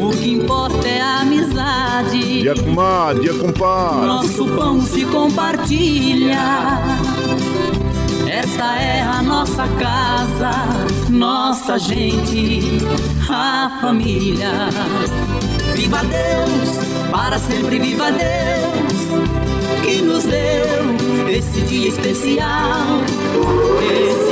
O que importa é a amizade. Dia comadre, dia compadre. Nosso pão se compartilha. Esta é a nossa casa, nossa gente, a família. Viva Deus, para sempre viva Deus, que nos deu esse dia especial, esse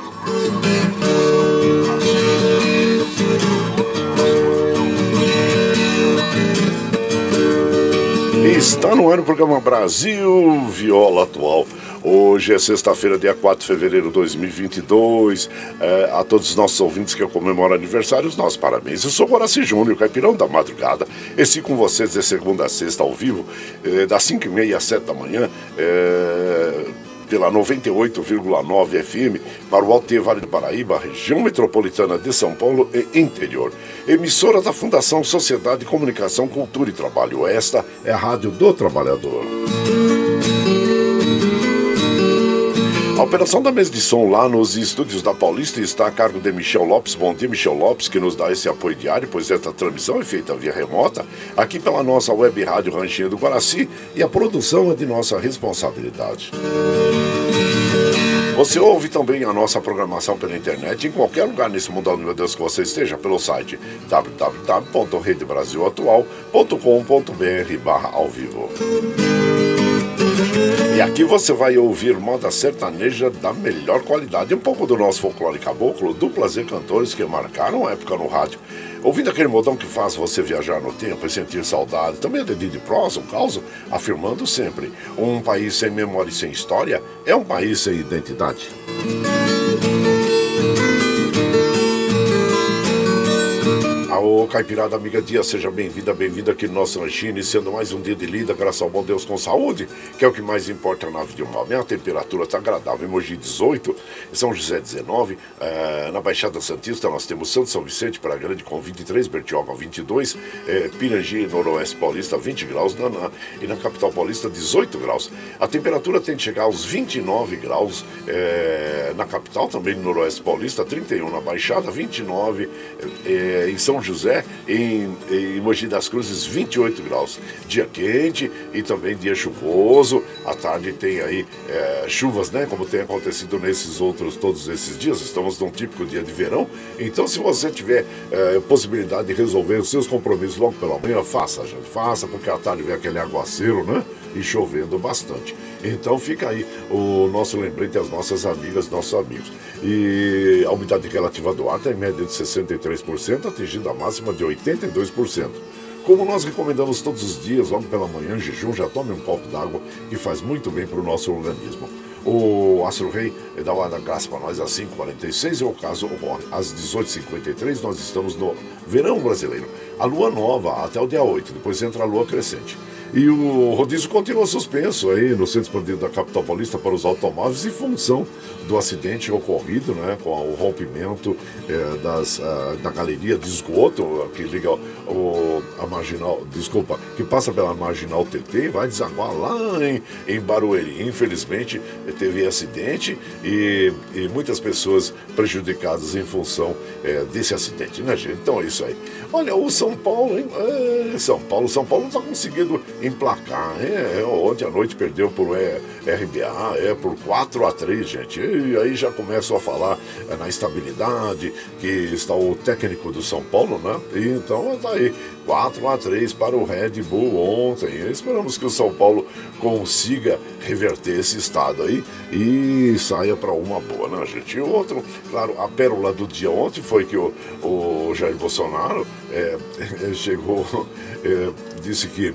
Está no ar o programa Brasil Viola Atual. Hoje é sexta-feira, dia 4 de fevereiro de 2022. É, a todos os nossos ouvintes que comemoram aniversário, os nossos parabéns. Eu sou Horácio Júnior, caipirão da madrugada. Esse com vocês de segunda a sexta ao vivo, é, das 5h30 às 7 da manhã. É, pela 98,9 FM para o Alto Vale do Paraíba, região metropolitana de São Paulo e interior. Emissora da Fundação Sociedade de Comunicação, Cultura e Trabalho. Esta é a Rádio do Trabalhador. A operação da mesa de som lá nos estúdios da Paulista está a cargo de Michel Lopes. Bom dia, Michel Lopes, que nos dá esse apoio diário, pois esta transmissão é feita via remota, aqui pela nossa web rádio Ranchinho do Guaraci, e a produção é de nossa responsabilidade. Você ouve também a nossa programação pela internet em qualquer lugar nesse mundo, meu Deus, que você esteja, pelo site www.redebrasilatual.com.br barra ao vivo. E aqui você vai ouvir moda sertaneja da melhor qualidade, um pouco do nosso folclore caboclo, duplas e cantores que marcaram a época no rádio. Ouvindo aquele modão que faz você viajar no tempo e sentir saudade, também é dedinho de prosa, um caos, afirmando sempre: um país sem memória e sem história é um país sem identidade. Ô Caipirada Amiga Dia, seja bem-vinda, bem-vinda aqui no nosso ranchinho, iniciando mais um dia de lida, graças ao bom Deus com saúde, que é o que mais importa na vida de um homem. A temperatura está agradável, em Mogi 18, São José 19, eh, na Baixada Santista nós temos Santo São Vicente para Grande com 23, Bertioga 22, eh, Pirangi, Noroeste Paulista 20 graus, na, na, e na Capital Paulista 18 graus. A temperatura tem de chegar aos 29 graus eh, na capital, também no Noroeste Paulista, 31 na Baixada, 29 eh, em São José, em, em Mogi das Cruzes, 28 graus. Dia quente e também dia chuvoso. À tarde tem aí é, chuvas, né? Como tem acontecido nesses outros, todos esses dias. Estamos num típico dia de verão. Então, se você tiver é, possibilidade de resolver os seus compromissos logo pela manhã, faça, gente. Faça, porque à tarde vem aquele aguaceiro, né? E chovendo bastante. Então fica aí o nosso lembrete às nossas amigas, nossos amigos. E a umidade relativa do ar está em média de 63%, atingindo a máxima de 82%. Como nós recomendamos todos os dias, logo pela manhã, em jejum, já tome um copo d'água que faz muito bem para o nosso organismo. O Astro Rei dá uma graça para nós às 5h46 e o caso ocorre às 18h53. Nós estamos no verão brasileiro. A lua nova até o dia 8, depois entra a lua crescente. E o rodízio continua suspenso aí no centro expandido da capital paulista para os automóveis em função do acidente ocorrido né, com o rompimento é, das, uh, da galeria de esgoto que liga o, a marginal, desculpa, que passa pela marginal TT e vai desaguar lá em, em Barueri. Infelizmente teve acidente e, e muitas pessoas prejudicadas em função é, desse acidente, né, gente? Então é isso aí. Olha, o São Paulo, hein? É, São Paulo, São Paulo não está conseguindo emplacar. É, é, ontem à noite perdeu por é, RBA, é por 4 a 3 gente. E aí já começam a falar é, na estabilidade, que está o técnico do São Paulo, né? E então tá aí. 4 a 3 para o Red Bull ontem. Esperamos que o São Paulo consiga reverter esse estado aí e saia para uma boa, né, gente? E outro, claro, a pérola do dia ontem foi que o, o Jair Bolsonaro é, chegou, é, disse que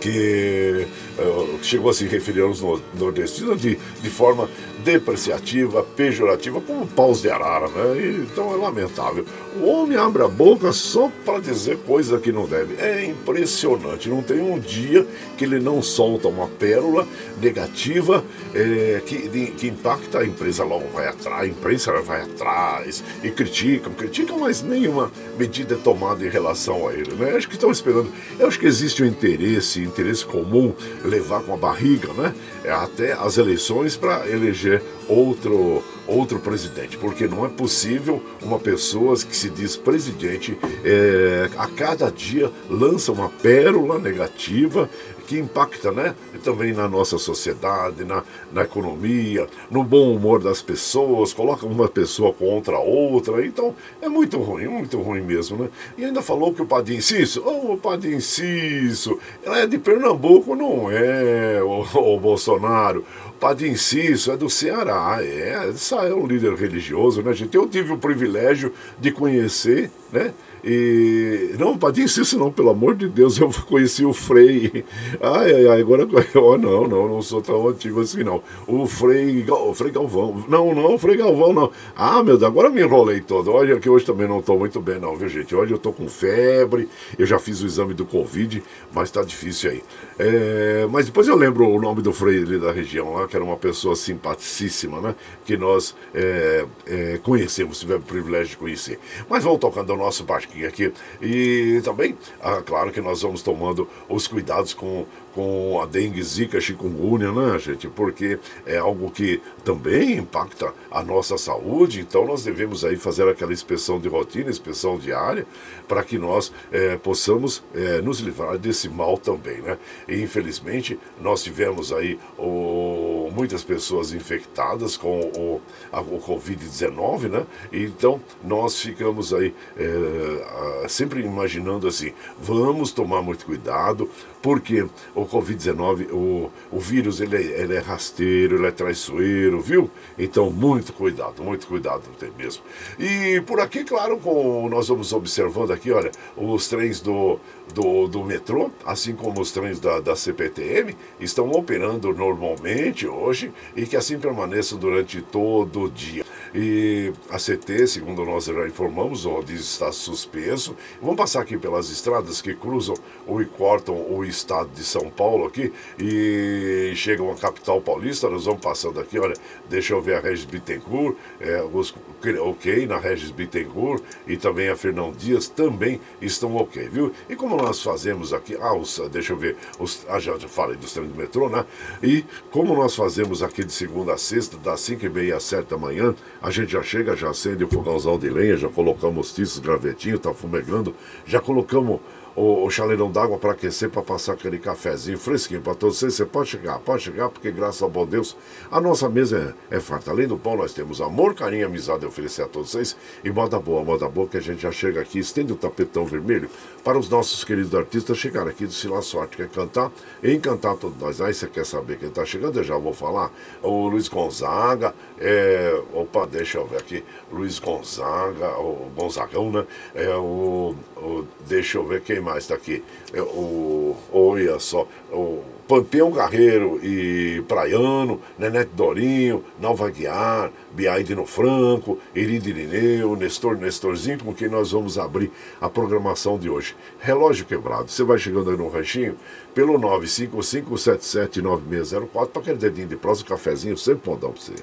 que uh, chegou a se referir aos nordestinos de, de forma depreciativa, pejorativa, como paus de arara, né? Então é lamentável. O homem abre a boca só para dizer coisa que não deve. É impressionante. Não tem um dia que ele não solta uma pérola negativa é, que, de, que impacta a empresa logo vai atrás, a imprensa vai atrás e criticam, criticam, mas nenhuma medida é tomada em relação a ele, né? Acho que estão esperando. Eu acho que existe um interesse, interesse comum levar com a barriga, né? É, até as eleições para eleger outro outro presidente, porque não é possível uma pessoa que se diz presidente é, a cada dia lança uma pérola negativa que impacta, né? Também na nossa sociedade, na, na economia, no bom humor das pessoas, coloca uma pessoa contra a outra. Então, é muito ruim, muito ruim mesmo, né? E ainda falou que o Padim Cício, oh, o Padim Cício, ela é de Pernambuco, não é, o, o Bolsonaro. Padim Cício é do Ceará, é, é um líder religioso, né, gente? Eu tive o privilégio de conhecer, né? E não, Padim Cício não, pelo amor de Deus, eu conheci o Frei. Ai, ai, ai, agora oh, não, não, não sou tão antigo assim não. O Frei, o Frei Galvão. Não, não, o Frei Galvão não. Ah, meu Deus, agora me enrolei todo. Olha que hoje também não estou muito bem não, viu, gente? Hoje eu estou com febre, eu já fiz o exame do Covid, mas está difícil aí. É, mas depois eu lembro o nome do Frei ali da região lá, que era uma pessoa simpaticíssima, né? Que nós é, é, conhecemos, tivemos o privilégio de conhecer. Mas vamos tocando o nosso barquinho aqui. E também, ah, claro que nós vamos tomando os cuidados com com a dengue, zika, chikungunya, né, gente? Porque é algo que também impacta a nossa saúde, então nós devemos aí fazer aquela inspeção de rotina, inspeção diária, para que nós é, possamos é, nos livrar desse mal também, né? E infelizmente nós tivemos aí o, muitas pessoas infectadas com o, o Covid-19, né? Então nós ficamos aí é, sempre imaginando assim, vamos tomar muito cuidado, porque o Covid-19, o, o vírus, ele, é, ele é rasteiro, ele é traiçoeiro, viu? Então, muito cuidado, muito cuidado tem mesmo. E por aqui, claro, com, nós vamos observando aqui, olha, os trens do, do, do metrô, assim como os trens da, da CPTM, estão operando normalmente hoje e que assim permaneçam durante todo o dia. E a CT, segundo nós já informamos, o rodízio está suspenso. Vamos passar aqui pelas estradas que cruzam ou cortam o estado de São Paulo aqui e chegam à capital paulista. Nós vamos passando aqui, olha, deixa eu ver a Regis Bittencourt, é, os, ok na Regis Bittencourt e também a Fernão Dias também estão ok, viu? E como nós fazemos aqui, ah, os, deixa eu ver, os, ah, já, falei dos trens do metrô, né? E como nós fazemos aqui de segunda a sexta, das 5 e meia às 7 da manhã, a gente já chega, já acende o fogãozão de lenha, já colocamos tiços, gravetinho, tá fumegando, já colocamos o, o chaleirão d'água para aquecer, para passar aquele cafezinho fresquinho para todos vocês. Você pode chegar, pode chegar, porque graças ao bom Deus, a nossa mesa é, é farta. Além do pão, nós temos amor, carinho, amizade a oferecer a todos vocês. E moda boa, moda boa, que a gente já chega aqui, estende o tapetão vermelho para os nossos queridos artistas chegarem aqui do Sila Sorte, quer cantar e encantar todos nós. Aí você quer saber quem está chegando? Eu já vou falar. O Luiz Gonzaga, é, opa, deixa eu ver aqui. Luiz Gonzaga, o Gonzagão, né? É, o, o deixa eu ver quem mais está aqui. É, o, olha só, o Pampeão Guerreiro e Praiano, Nenete Dorinho, Nalva Guiar, Biaide Franco, Iride Irineu, Nestor Nestorzinho, com quem nós vamos abrir a programação de hoje. Relógio quebrado. Você vai chegando aí no ranchinho pelo 955779604 para aquele dedinho de prosa, um cafezinho, sempre mandar para você.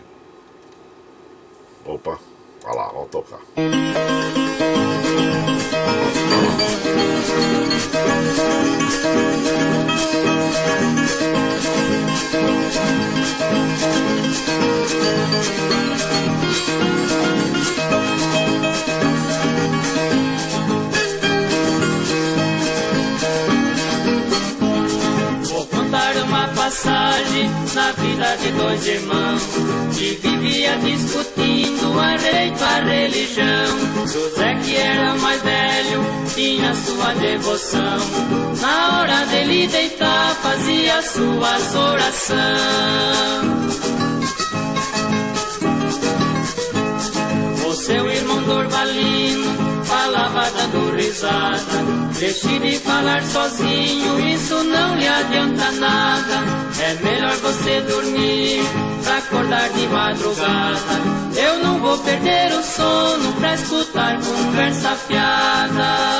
Opa, vai lá, vamos tocar. Thank you. Passagem na vida de dois irmãos que vivia discutindo a jeito a religião. José, que era mais velho, tinha sua devoção. Na hora dele deitar, fazia suas orações. O seu irmão Dorvalino falava dando risada. Deixe de falar sozinho, isso não lhe adianta nada. Dormir pra acordar de madrugada. Eu não vou perder o sono pra escutar conversa fiada.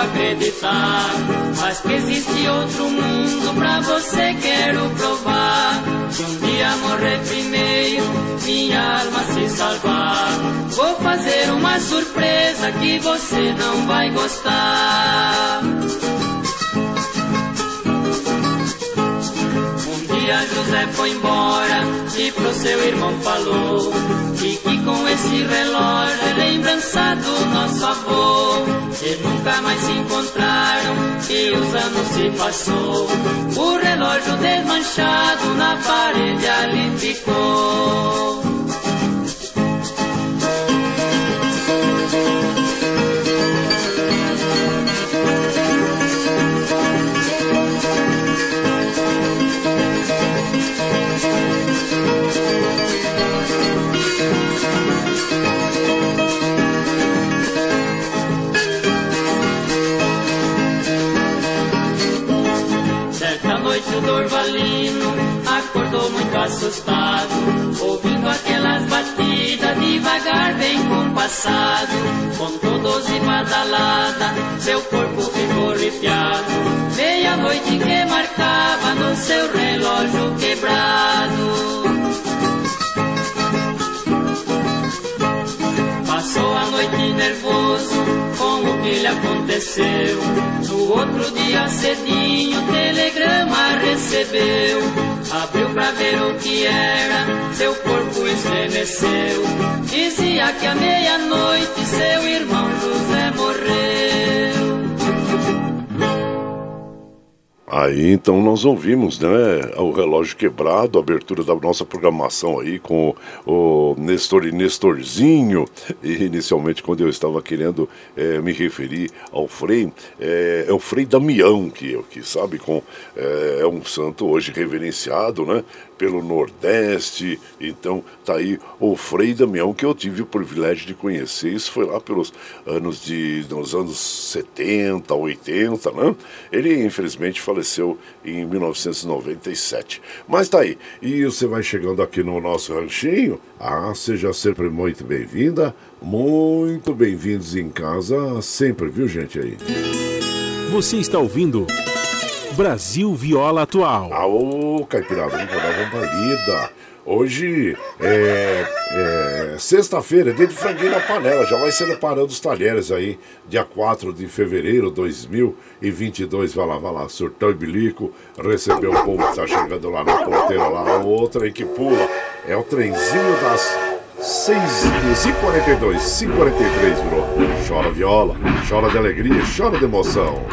A acreditar. Mas que existe outro mundo pra você quero provar. Se um dia morrer primeiro, minha alma se salvar. Vou fazer uma surpresa que você não vai gostar. Dia José foi embora e pro seu irmão falou e que com esse relógio é lembrança do nosso avô. E nunca mais se encontraram e os anos se passou. O relógio desmanchado na parede ali ficou. Devagar, bem compassado. Contou doze badalada, seu corpo ficou arrepiado. Meia-noite que marcava no seu relógio quebrado. Passou a noite nervoso com o que lhe aconteceu. No outro dia cedinho, telegrama recebeu. Abriu pra ver o que era, seu corpo estremeceu. Dizia que à meia-noite seu irmão José morreu. Aí então nós ouvimos, né, o relógio quebrado, a abertura da nossa programação aí com o Nestor e Nestorzinho. E inicialmente quando eu estava querendo é, me referir ao Frei, é, é, o Frei Damião que, que sabe, com, é, é um santo hoje reverenciado, né, pelo Nordeste. Então tá aí o Frei Damião que eu tive o privilégio de conhecer. Isso foi lá pelos anos de nos anos 70, 80, né? Ele infelizmente faleceu em 1997. Mas tá aí. E você vai chegando aqui no nosso ranchinho. Ah, seja sempre muito bem-vinda, muito bem-vindos em casa sempre, viu, gente aí? Você está ouvindo Brasil Viola Atual. Aô, Caipirada, vamos dar uma lida. Hoje é, é sexta-feira, dia de franguinho na panela. Já vai ser parando os talheres aí, dia 4 de fevereiro de 2022. Vai lá, vai lá, surtão e bilico. Recebeu o povo que tá chegando lá na porteira, lá. O outro aí que pula. É o trenzinho das 6h42, 5h43 virou. Chora viola, chora de alegria, chora de emoção.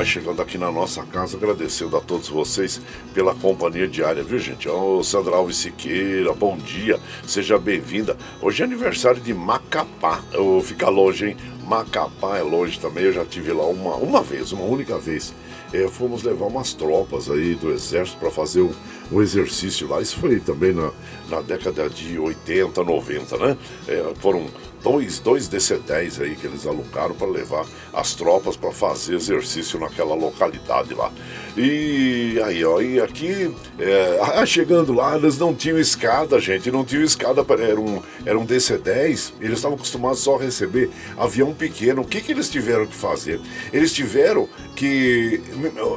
Vai chegando aqui na nossa casa, agradecendo a todos vocês pela companhia diária, viu gente? Ô Sandra Alves Siqueira, bom dia, seja bem-vinda. Hoje é aniversário de Macapá, eu fica longe, hein? Macapá é longe também, eu já tive lá uma, uma vez, uma única vez. É, fomos levar umas tropas aí do exército para fazer um, um, exercício lá. Isso foi também na, na década de 80, 90, né? É, foram dois, dois DC-10 aí que eles alugaram para levar as tropas para fazer exercício naquela localidade lá. E aí, ó, e aqui, é, chegando lá, eles não tinham escada, gente, não tinham escada, era um, era um DC-10, eles estavam acostumados só a receber avião pequeno. O que, que eles tiveram que fazer? Eles tiveram que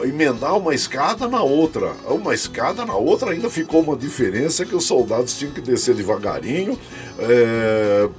emendar uma escada na outra. Uma escada na outra ainda ficou uma diferença que os soldados tinham que descer devagarinho, é,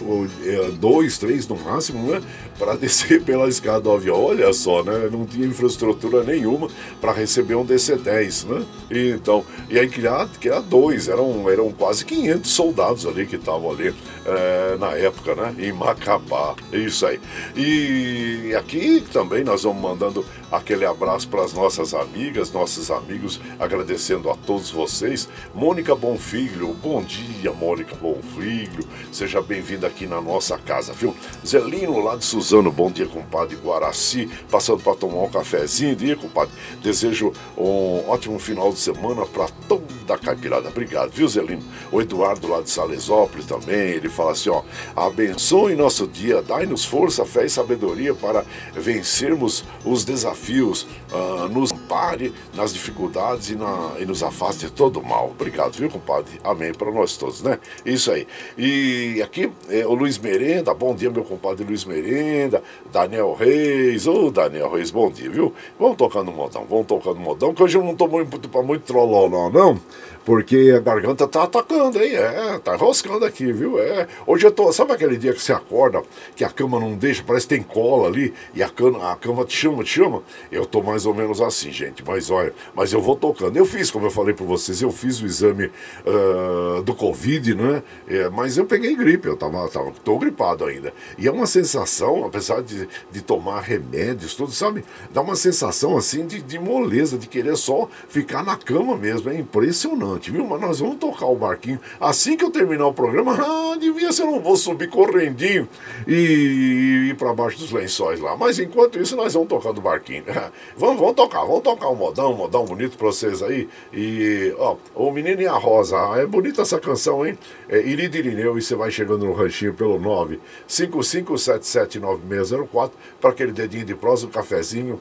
é dois, três no máximo, né? Para descer pela escada do avião. Olha só, né? Não tinha infraestrutura nenhuma para receber um DC-10, né? E, então, e aí criar, criar dois, eram, eram quase 500 soldados ali que estavam ali é, na época, né? Em Macapá, isso aí. E aqui também nós vamos mandando aquele abraço para as nossas amigas, nossos amigos, agradecendo a todos vocês. Mônica Bonfilho, bom dia, Mônica Bonfilho, seja bem-vinda aqui na nossa casa, viu? Zelino lá de Suzano, bom dia, compadre Guaraci, passando para tomar um cafezinho, dia, compadre. Desejo um ótimo final de semana para toda a caipirada. Obrigado, viu, Zelino? O Eduardo lá de Salesópolis também, ele fala assim, ó, abençoe nosso dia, dai-nos força, fé e sabedoria para vencermos os desafios, uh, nos ampare nas dificuldades e, na, e nos afaste de todo o mal. Obrigado, viu, compadre? Amém para nós todos, né? Isso aí. E aqui, é, o Luiz Merenda, bom dia, meu compadre Luiz Merenda, Daniel Reis, ô Daniel Reis, bom dia, viu? Vamos tocando modão, vamos tocando modão, que hoje eu não tô muito para muito trolló, não, não. Porque a garganta tá atacando, hein? É, tá roscando aqui, viu? É. Hoje eu tô. Sabe aquele dia que você acorda, que a cama não deixa, parece que tem cola ali, e a cama, a cama te chama, te chama? Eu tô mais ou menos assim, gente. Mas olha, mas eu vou tocando. Eu fiz, como eu falei para vocês, eu fiz o exame uh, do Covid, né? É, mas eu peguei gripe, eu tava, tava, tô gripado ainda. E é uma sensação, apesar de, de tomar remédios, tudo, sabe? Dá uma sensação assim de, de moleza, de querer só ficar na cama mesmo. É impressionante viu? Mas nós vamos tocar o barquinho. Assim que eu terminar o programa, ah, devia ser, eu não vou subir correndinho e ir para baixo dos lençóis lá. Mas enquanto isso, nós vamos tocando o barquinho. vamos, vamos tocar, vamos tocar um modão, um modão bonito para vocês aí. E, ó, o Menino e a Rosa, é bonita essa canção, hein? É Irida Irineu, e você vai chegando no ranchinho pelo 955779604 para aquele dedinho de prosa, um cafezinho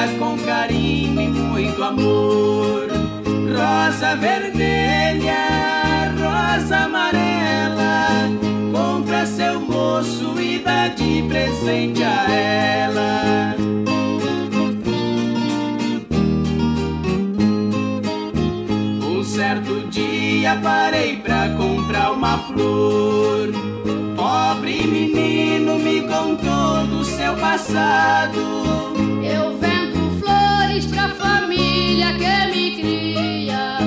oferecia com carinho e muito amor rosa vermelha, rosa amarela. Compra seu moço e dá de presente a ela. Um certo dia parei pra comprar uma flor pobre menino me contou do seu passado. Eu vendo flores pra família que me cria.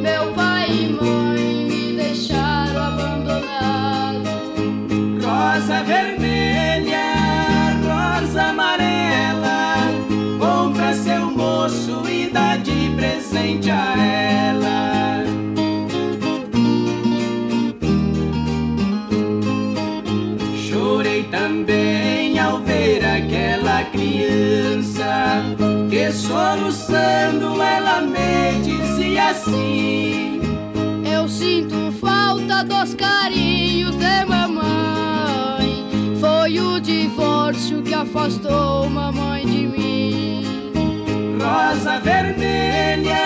Meu pai e mãe me deixaram abandonado. Rosa vermelha, rosa amarela. Compra seu moço e dá de presente a ela. Soluçando ela me dizia assim. Eu sinto falta dos carinhos de mamãe. Foi o divórcio que afastou mamãe de mim. Rosa vermelha,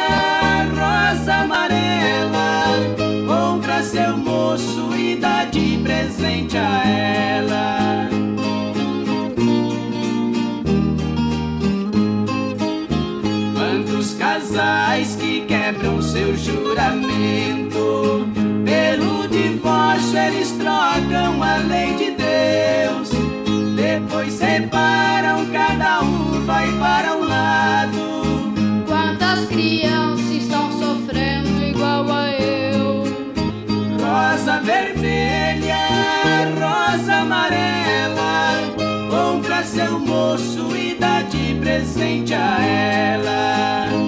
rosa amarela Compra seu moço e dá de presente a ela eles trocam a lei de Deus. Depois separam, cada um vai para um lado. Quantas crianças estão sofrendo igual a eu? Rosa vermelha, rosa amarela. Compra seu moço e dá de presente a ela.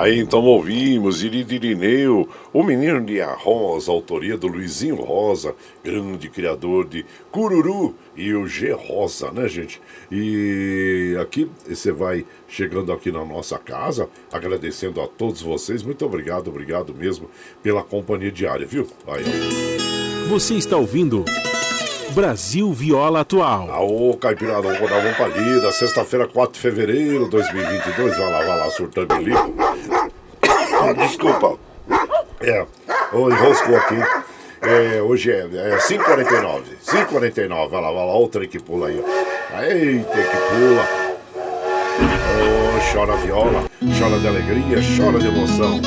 Aí então ouvimos Iridirineu, o menino de A Rosa, autoria do Luizinho Rosa, grande criador de Cururu e o G Rosa, né, gente? E aqui você vai chegando aqui na nossa casa, agradecendo a todos vocês. Muito obrigado, obrigado mesmo pela companhia diária, viu? Aí, Você está ouvindo Brasil Viola Atual. Aô, Caipirada, vamos dar uma palida. Sexta-feira, 4 de fevereiro de 2022. Vai lá, vai lá, surtando ali. Desculpa. É, enroscou aqui. É, hoje é, é 5h49. 5h49. Vai lá, vai lá. Olha o trem que pula aí. Eita, que pula. Oh, chora viola, chora de alegria, chora de emoção.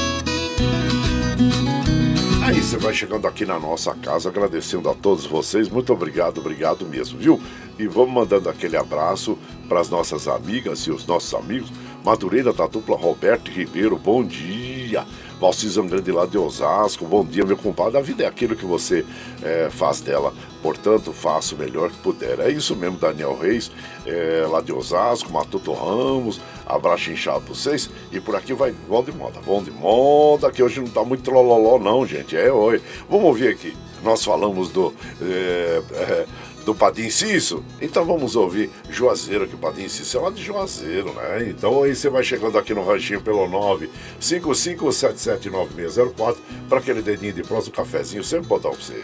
Você vai chegando aqui na nossa casa, agradecendo a todos vocês. Muito obrigado, obrigado mesmo, viu? E vamos mandando aquele abraço para as nossas amigas e os nossos amigos. Madureira da dupla Roberto Ribeiro, bom dia. Valcizão Grande lá de Osasco, bom dia, meu compadre. A vida é aquilo que você é, faz dela, portanto, faça o melhor que puder. É isso mesmo, Daniel Reis, é, lá de Osasco, Matuto Ramos, abraço inchado pra vocês. E por aqui vai, vão de moda, vão de moda, que hoje não tá muito lololó, não, gente. É, oi. Vamos ouvir aqui. Nós falamos do. É, é, do Padim Cisso. Então vamos ouvir Juazeiro, que o Padim é lá de Juazeiro, né? Então aí você vai chegando aqui no ranchinho pelo 955779604 para aquele dedinho de próximo cafezinho, sempre botar pra você.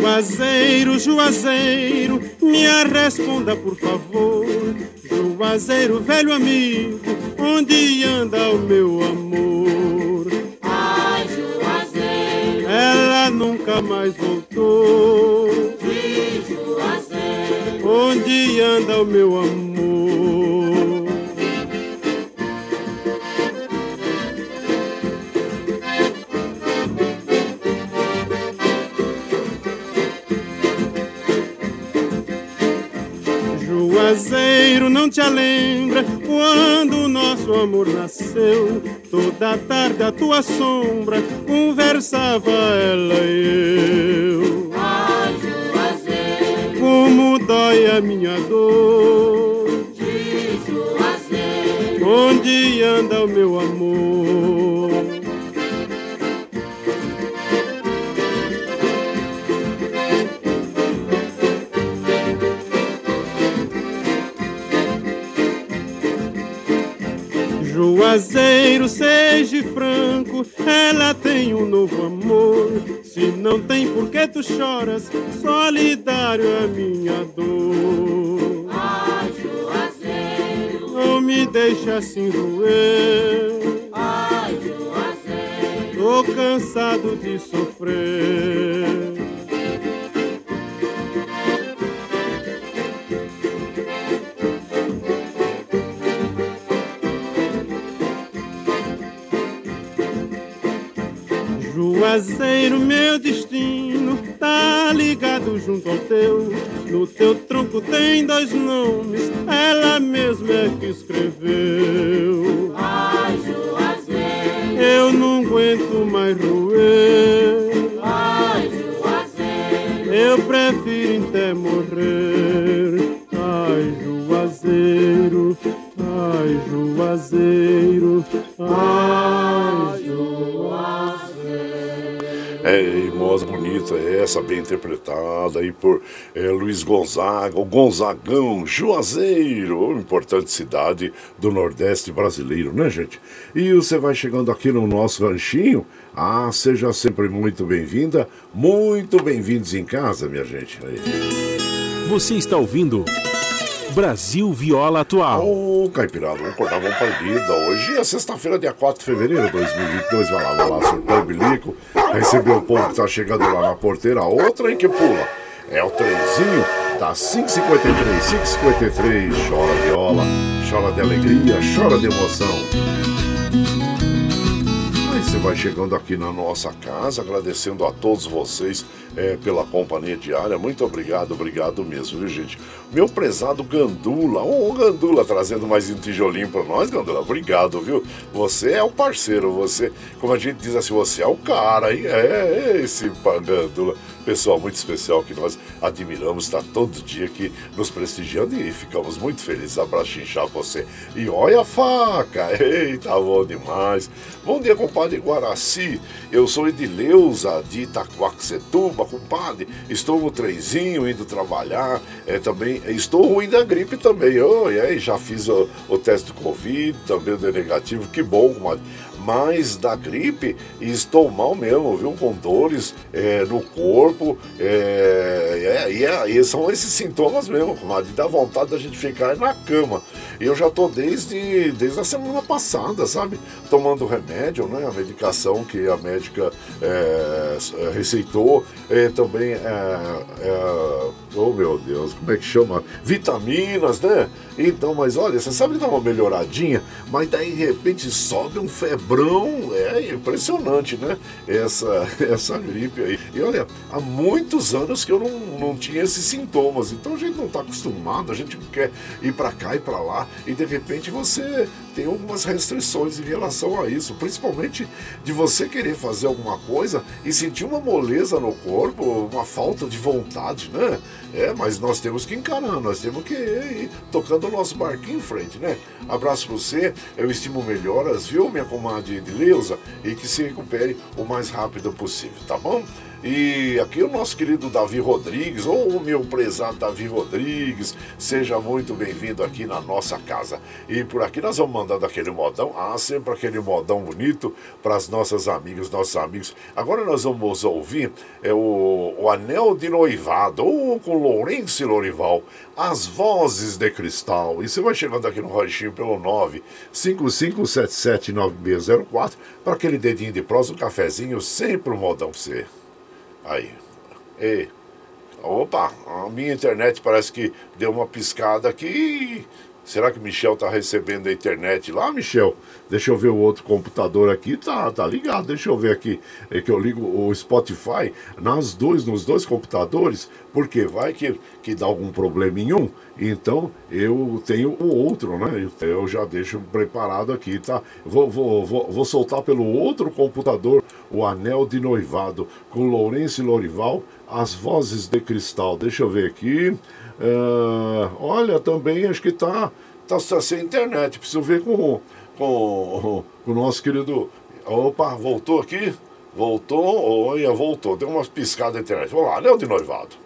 Juazeiro, Juazeiro, me responda por favor. Juazeiro, velho amigo, onde anda o meu amor? Ai, Juazeiro, Ela nunca mais voltou. de Juazeiro, Onde anda o meu amor? Não te lembra quando o nosso amor nasceu? Toda tarde a tua sombra conversava ela e eu. ai, Juazeiro, Como dói a minha dor? de Juazeiro, Onde anda o meu amor? Juazeiro, seja franco, ela tem um novo amor. Se não tem por que tu choras, solidário é minha dor. ai, Juazeiro, Não me deixa assim roer. ai, Juazeiro, Tô cansado de sofrer. Juazeiro, meu destino tá ligado junto ao teu. No teu tronco tem dois nomes, ela mesma é que escreveu. ai, Juazeiro, eu não aguento mais roer. Ai, Juazeiro, Eu prefiro até morrer. Essa, bem interpretada aí por é, Luiz Gonzaga, o Gonzagão, Juazeiro, importante cidade do Nordeste brasileiro, né, gente? E você vai chegando aqui no nosso ranchinho. Ah, seja sempre muito bem-vinda, muito bem-vindos em casa, minha gente. Aí. Você está ouvindo Brasil Viola Atual. Ô, Caipirada, vamos cortar, vamos pra lida. Hoje é sexta-feira, dia 4 de fevereiro de 2022. Vai lá, vai lá, surtou o bilico. Recebeu o povo que tá chegando lá na porteira. Outra em que pula. É o trenzinho da 553, 553. Chora viola, chora de alegria, chora de emoção. Você vai chegando aqui na nossa casa, agradecendo a todos vocês é, pela companhia diária. Muito obrigado, obrigado mesmo, viu, gente? Meu prezado Gandula, ô Gandula, trazendo mais um tijolinho para nós, Gandula. Obrigado, viu? Você é o parceiro, você, como a gente diz assim, você é o cara, hein? É, é esse Gandula. Pessoal muito especial que nós admiramos, está todo dia aqui nos prestigiando e ficamos muito felizes. Abraço inchar você. E olha a faca! Eita, bom demais! Bom dia, compadre Guaraci. Eu sou Edileuza de Itaquaquecetuba, compadre. Estou no trenzinho indo trabalhar. É, também estou ruim da gripe também. Oh, e aí, já fiz o, o teste do Covid, também deu negativo. Que bom, comadre mas da gripe estou mal mesmo, viu? Com dores é, no corpo. É, é, e, é- são esses sintomas mesmo, comadre. Dá vontade da gente ficar na cama. Eu já tô desde, desde a semana passada, sabe? Tomando remédio, né? A medicação que a médica é, é, receitou. Também, oh meu Deus, como é que chama? Vitaminas, né? Então, mas olha, você sabe dar uma melhoradinha, mas daí de repente sobe um é impressionante, né? Essa, essa gripe aí. E olha, há muitos anos que eu não, não tinha esses sintomas, então a gente não está acostumado, a gente quer ir para cá e para lá, e de repente você tem algumas restrições em relação a isso, principalmente de você querer fazer alguma coisa e sentir uma moleza no corpo, uma falta de vontade, né? É, mas nós temos que encarar, nós temos que ir tocando o nosso barquinho em frente, né? Abraço você, eu estimo melhoras, viu, minha comadre de Leusa, e que se recupere o mais rápido possível, tá bom? E aqui o nosso querido Davi Rodrigues, ou o meu prezado Davi Rodrigues, seja muito bem-vindo aqui na nossa casa. E por aqui nós vamos mandando aquele modão, ah, sempre aquele modão bonito para as nossas amigas, nossos amigos. Agora nós vamos ouvir é, o, o Anel de Noivado, ou com Lourenço Lorival, As Vozes de Cristal. E você vai chegando aqui no ranchinho pelo 955779604 para aquele dedinho de prosa, um cafezinho, sempre um modão para você. Aí. Ei. Opa, a minha internet parece que deu uma piscada aqui. Será que Michel tá recebendo a internet lá, Michel? Deixa eu ver o outro computador aqui, tá, tá ligado. Deixa eu ver aqui, é que eu ligo o Spotify nas dois, nos dois computadores, porque vai que, que dá algum problema em um, então eu tenho o outro, né? Eu já deixo preparado aqui, tá? Vou, vou, vou, vou soltar pelo outro computador o Anel de Noivado com Lourenço Lorival, as vozes de cristal. Deixa eu ver aqui. Ah, olha, também acho que tá, tá, tá sem internet. Preciso ver com, com, com o nosso querido. Opa, voltou aqui? Voltou, olha, voltou. Deu umas piscadas na internet. Vamos lá, Anel de Noivado.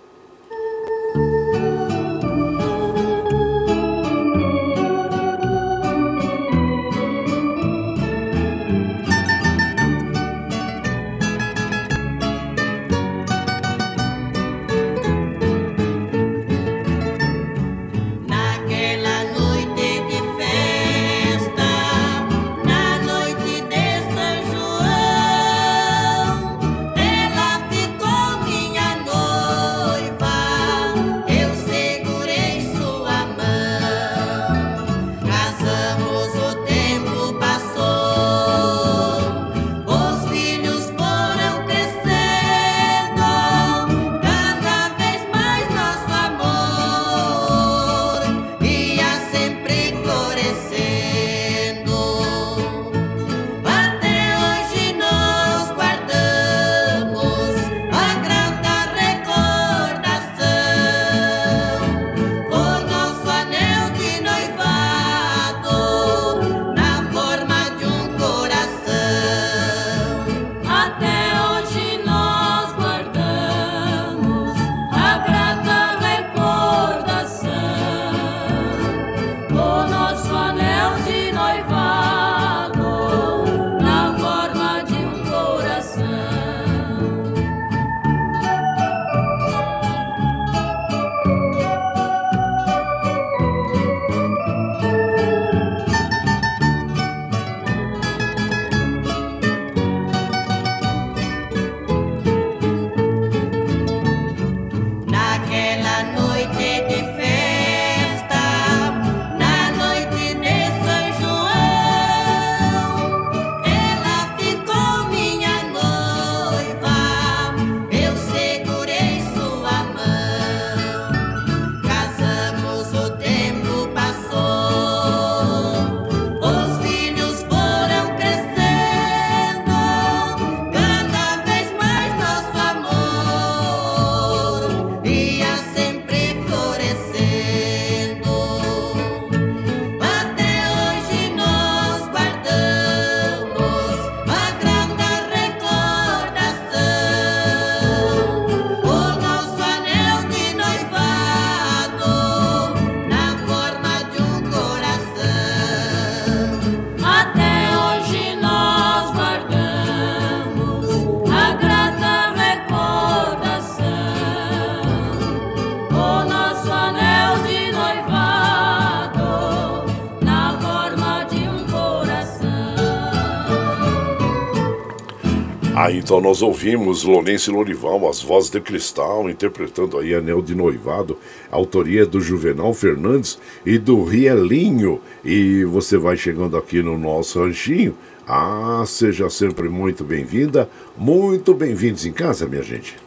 Ah, então nós ouvimos Lourenço e Lorival, as vozes de cristal, interpretando aí Anel de Noivado, autoria do Juvenal Fernandes e do Rielinho. E você vai chegando aqui no nosso ranchinho. Ah, seja sempre muito bem-vinda, muito bem-vindos em casa, minha gente.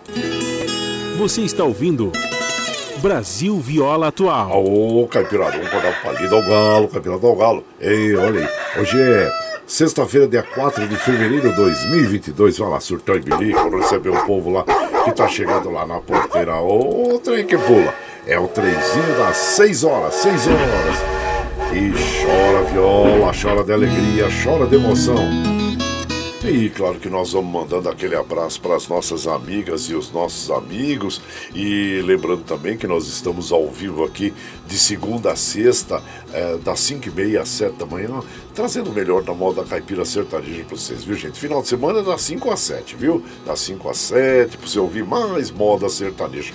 Você está ouvindo Brasil Viola Atual. Ô, Caipirada, vamos o palido ao galo, Caipirada ao galo. Ei, olha aí, hoje é Sexta-feira, dia 4 de fevereiro de 2022, vai lá, surtão e bilico, receber o povo lá que tá chegando lá na porteira. Ô, trem que pula. É o trenzinho das 6 horas, 6 horas. E chora viola, chora de alegria, chora de emoção. E claro que nós vamos mandando aquele abraço para as nossas amigas e os nossos amigos. E lembrando também que nós estamos ao vivo aqui de segunda a sexta, é, das 5 e meia às 7 da manhã, trazendo o melhor da moda caipira sertaneja para vocês, viu gente? Final de semana das 5 às 7, viu? Das 5 às 7, para você ouvir mais moda sertaneja.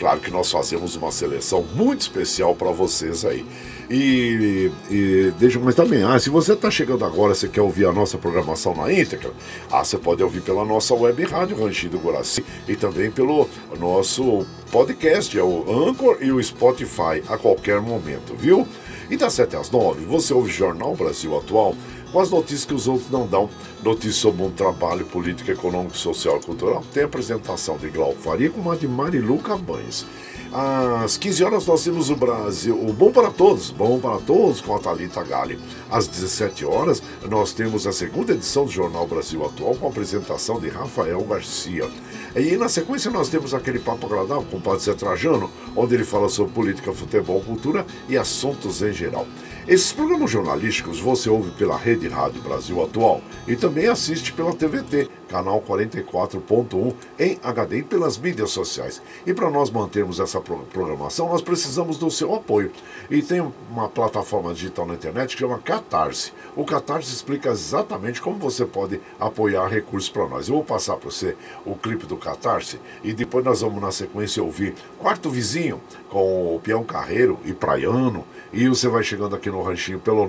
Claro que nós fazemos uma seleção muito especial para vocês aí. E, e deixa eu comentar também, ah, se você está chegando agora, você quer ouvir a nossa programação na íntegra, ah, você pode ouvir pela nossa web rádio Ranchinho do Guaraci e também pelo nosso podcast, é o Anchor e o Spotify a qualquer momento, viu? E das 7 às 9, você ouve Jornal Brasil Atual com as notícias que os outros não dão. Notícias sobre um trabalho político, econômico, social e cultural. Tem a apresentação de Glauco Faria com a de Marilu Cabanhas. Às 15 horas nós temos o Brasil, o Bom para Todos, Bom para Todos com a Thalita Gali. Às 17 horas nós temos a segunda edição do Jornal Brasil Atual com a apresentação de Rafael Garcia. E na sequência nós temos aquele papo agradável com o Padre Zé Trajano, onde ele fala sobre política, futebol, cultura e assuntos em geral. Esses programas jornalísticos você ouve pela Rede Rádio Brasil Atual e também assiste pela TVT, canal 44.1 em HD e pelas mídias sociais. E para nós mantermos essa programação, nós precisamos do seu apoio. E tem uma plataforma digital na internet que chama Catarse. O Catarse explica exatamente como você pode apoiar recursos para nós. Eu vou passar para você o clipe do Catarse e depois nós vamos na sequência ouvir Quarto Vizinho com o Peão Carreiro e Praiano e você vai chegando aqui no ranchinho pelo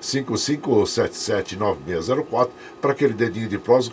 955779604 para aquele dedinho de prosa, um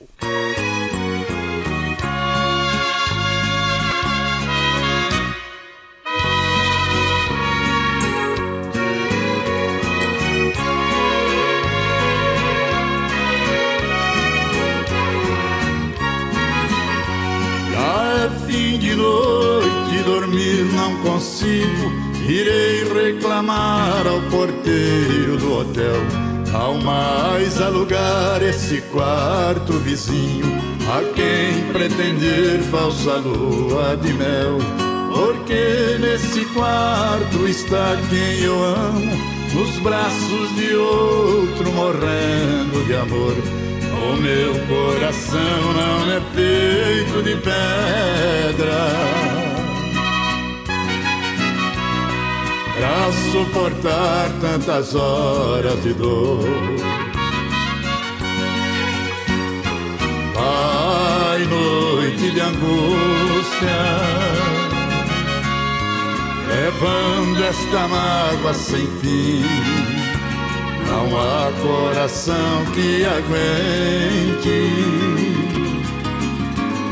Dormir não consigo, irei reclamar ao porteiro do hotel. Ao mais alugar esse quarto vizinho, a quem pretender falsa lua de mel. Porque nesse quarto está quem eu amo, nos braços de outro morrendo de amor. O meu coração não é feito de pedra pra suportar tantas horas de dor. Vai noite de angústia, levando esta mágoa sem fim. Não há coração que aguente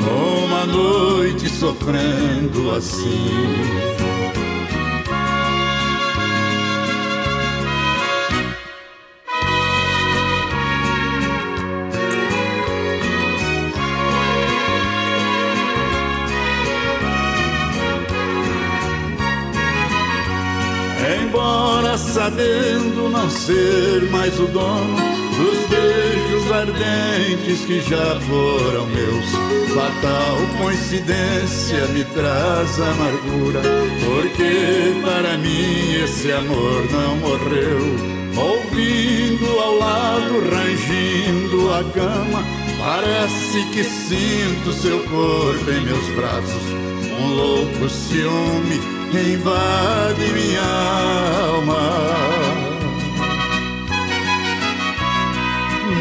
uma noite sofrendo assim. Sabendo não ser mais o dono dos beijos ardentes que já foram meus. Fatal coincidência me traz amargura, porque para mim esse amor não morreu. Ouvindo ao lado, rangindo a cama, parece que sinto seu corpo em meus braços. Um louco ciúme invade minha alma.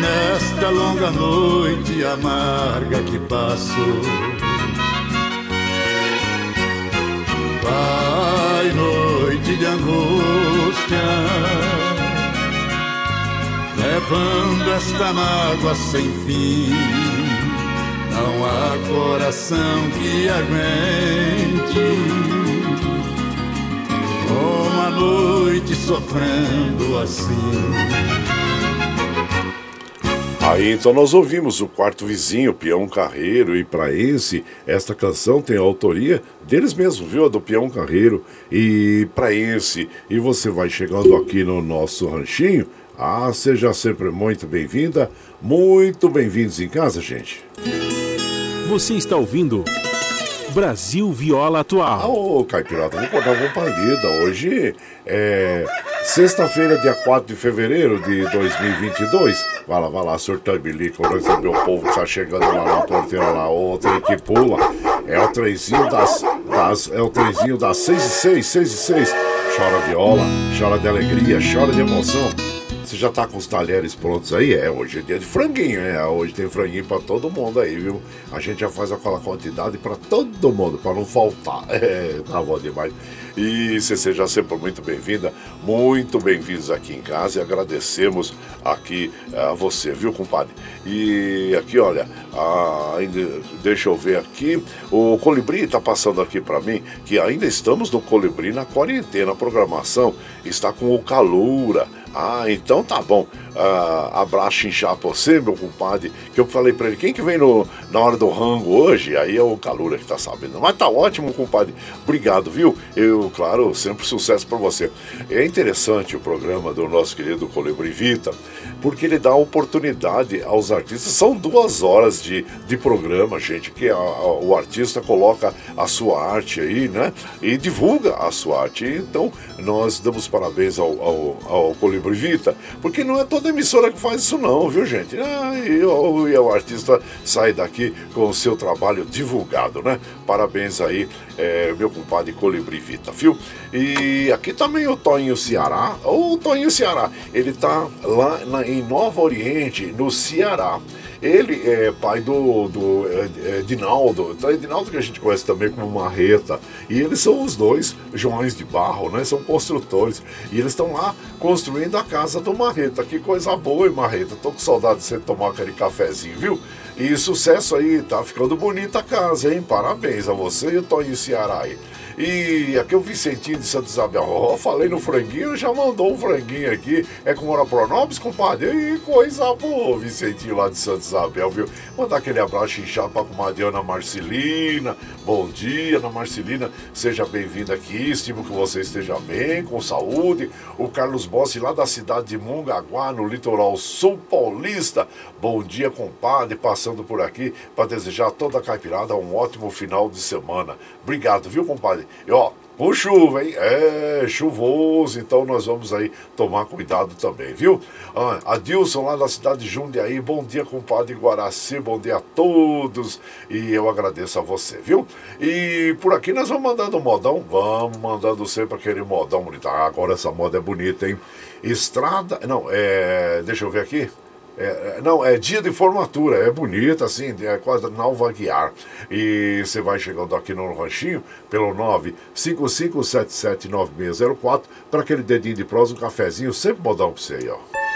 nesta longa noite amarga que passo. Vai, noite de angústia, levando esta mágoa sem fim. Não há coração que aguente noite sofrendo assim. Aí então nós ouvimos o quarto vizinho, Peão Carreiro, e para esse, esta canção tem a autoria deles mesmos, viu? A do Peão Carreiro. E para esse, e você vai chegando aqui no nosso ranchinho, ah, seja sempre muito bem-vinda, muito bem-vindos em casa, gente. Você está ouvindo Brasil Viola Atual. Ô, Caipirata, vamos contar uma palida. Hoje é Sexta-feira, dia 4 de fevereiro de 2022. Vai lá, vai lá, surtando bilico, receber o povo que está chegando lá na porteira lá, outra que pula. É o trenzinho das, das. É o trenzinho das 6 e 6, 6 e 6. Chora viola, chora de alegria, chora de emoção. Você já tá com os talheres prontos aí? É, hoje é dia de franguinho, é. Hoje tem franguinho para todo mundo aí, viu? A gente já faz aquela quantidade para todo mundo, para não faltar. É, tá bom demais. E você seja sempre muito bem-vinda, muito bem-vindos aqui em casa e agradecemos aqui a você, viu, compadre? E aqui, olha, ainda, deixa eu ver aqui, o Colibri está passando aqui para mim que ainda estamos no Colibri na quarentena, a programação está com o Calura. Ah, então tá bom. Ah, abraço inchar você, meu compadre. Que eu falei pra ele, quem que vem no, na hora do rango hoje? Aí é o Calura que tá sabendo. Mas tá ótimo, compadre. Obrigado, viu? Eu, claro, sempre sucesso para você. É interessante o programa do nosso querido Colibri Vita, porque ele dá oportunidade aos artistas. São duas horas de, de programa, gente, que a, a, o artista coloca a sua arte aí, né? E divulga a sua arte. Então, nós damos parabéns ao, ao, ao Colibri Vita, porque não é toda emissora que faz isso não, viu gente? Ah, e, e o artista sai daqui com o seu trabalho divulgado, né? Parabéns aí, é, meu compadre Colibri Vita, viu? E aqui também o Toninho Ceará, o Toninho Ceará, ele tá lá na, em Nova Oriente, no Ceará. Ele é pai do, do é, Edinaldo, então, Edinaldo que a gente conhece também como Marreta. E eles são os dois Joões de Barro, né? São construtores. E eles estão lá construindo a casa do Marreta. Que coisa boa, hein, Marreta? Tô com saudade de você tomar aquele cafezinho, viu? E sucesso aí, tá ficando bonita a casa, hein? Parabéns a você e o Toninho Ceará aí. E aqui o Vicentinho de Santa Isabel. Oh, falei no franguinho, já mandou um franguinho aqui. É com hora Pronobis, compadre? E coisa boa, Vicentinho lá de Santa Isabel, viu? Mandar aquele abraço inchado pra comadre Ana Marcelina. Bom dia, Ana Marcelina. Seja bem-vinda aqui. Estimo que você esteja bem, com saúde. O Carlos Bossi lá da cidade de Mongaguá, no litoral sul paulista. Bom dia, compadre. Passando por aqui para desejar a toda a caipirada um ótimo final de semana. Obrigado, viu, compadre? E ó, com chuva, hein? É, chuvoso, então nós vamos aí tomar cuidado também, viu? Ah, Adilson lá da cidade de Jundiaí, bom dia, compadre Guaraci, bom dia a todos e eu agradeço a você, viu? E por aqui nós vamos mandando modão, vamos mandando sempre aquele modão bonito. Ah, agora essa moda é bonita, hein? Estrada, não, é, deixa eu ver aqui. É, não, é dia de formatura, é bonita, assim, é quase Nalva Guiar. E você vai chegando aqui no Ranchinho pelo 955779604 para aquele dedinho de prosa, um cafezinho, sempre modão para você aí, ó.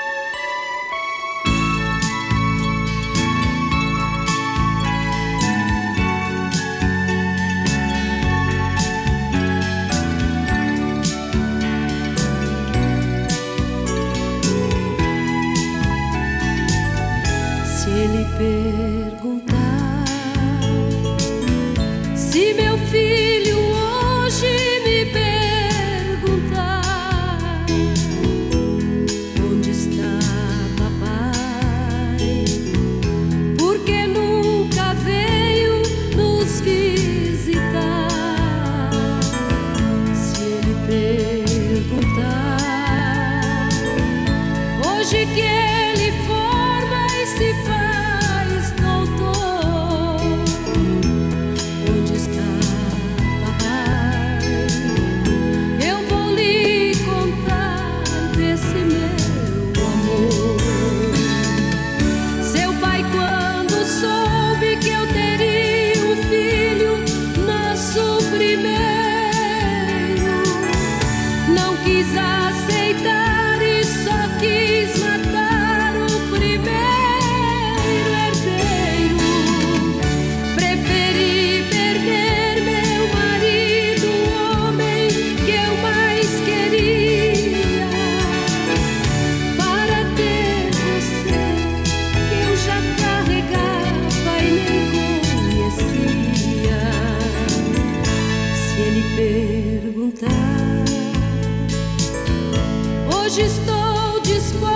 hoje estou disposto.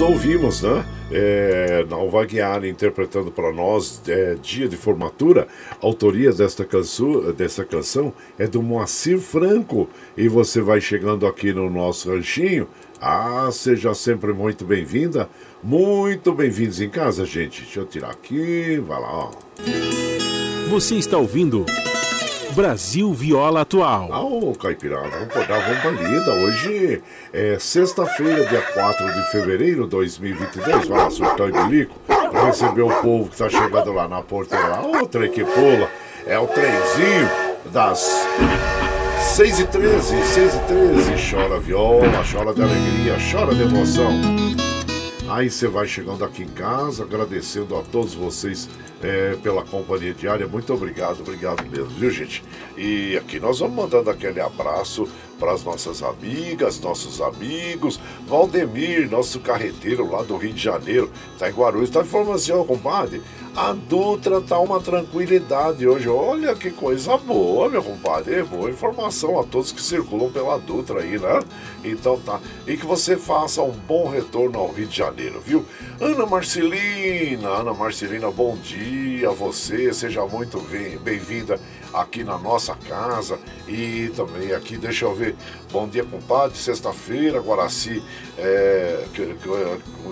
Ouvimos, né? É, Nalva Guiara interpretando para nós é, Dia de Formatura. A autoria desta dessa canção é do Moacir Franco. E você vai chegando aqui no nosso ranchinho. Ah, seja sempre muito bem-vinda. Muito bem-vindos em casa, gente. Deixa eu tirar aqui. Vai lá, ó. Você está ouvindo. Brasil Viola Atual. Ah, ô Caipirada, vamos dar vamos pra lida. Hoje é sexta-feira, dia 4 de fevereiro de 2022. Vai lá, surtão e bilico, pra receber o povo que tá chegando lá na porteira. Ô, trem que pula, é o trenzinho das 6 e 13, 6 e 13. Chora viola, chora de alegria, chora de emoção. Aí você vai chegando aqui em casa, agradecendo a todos vocês é, pela companhia diária. Muito obrigado, obrigado mesmo, viu, gente? E aqui nós vamos mandando aquele abraço para as nossas amigas, nossos amigos. Valdemir, nosso carreteiro lá do Rio de Janeiro, tá em Guarulhos. Tá informação, compadre? A Dutra tá uma tranquilidade hoje. Olha que coisa boa, meu compadre. Boa informação a todos que circulam pela Dutra aí, né? Então tá. E que você faça um bom retorno ao Rio de Janeiro, viu? Ana Marcelina, Ana Marcelina, bom dia a você. Seja muito bem-vinda aqui na nossa casa e também aqui, deixa eu ver, bom dia compadre, sexta-feira, Guaraci, é,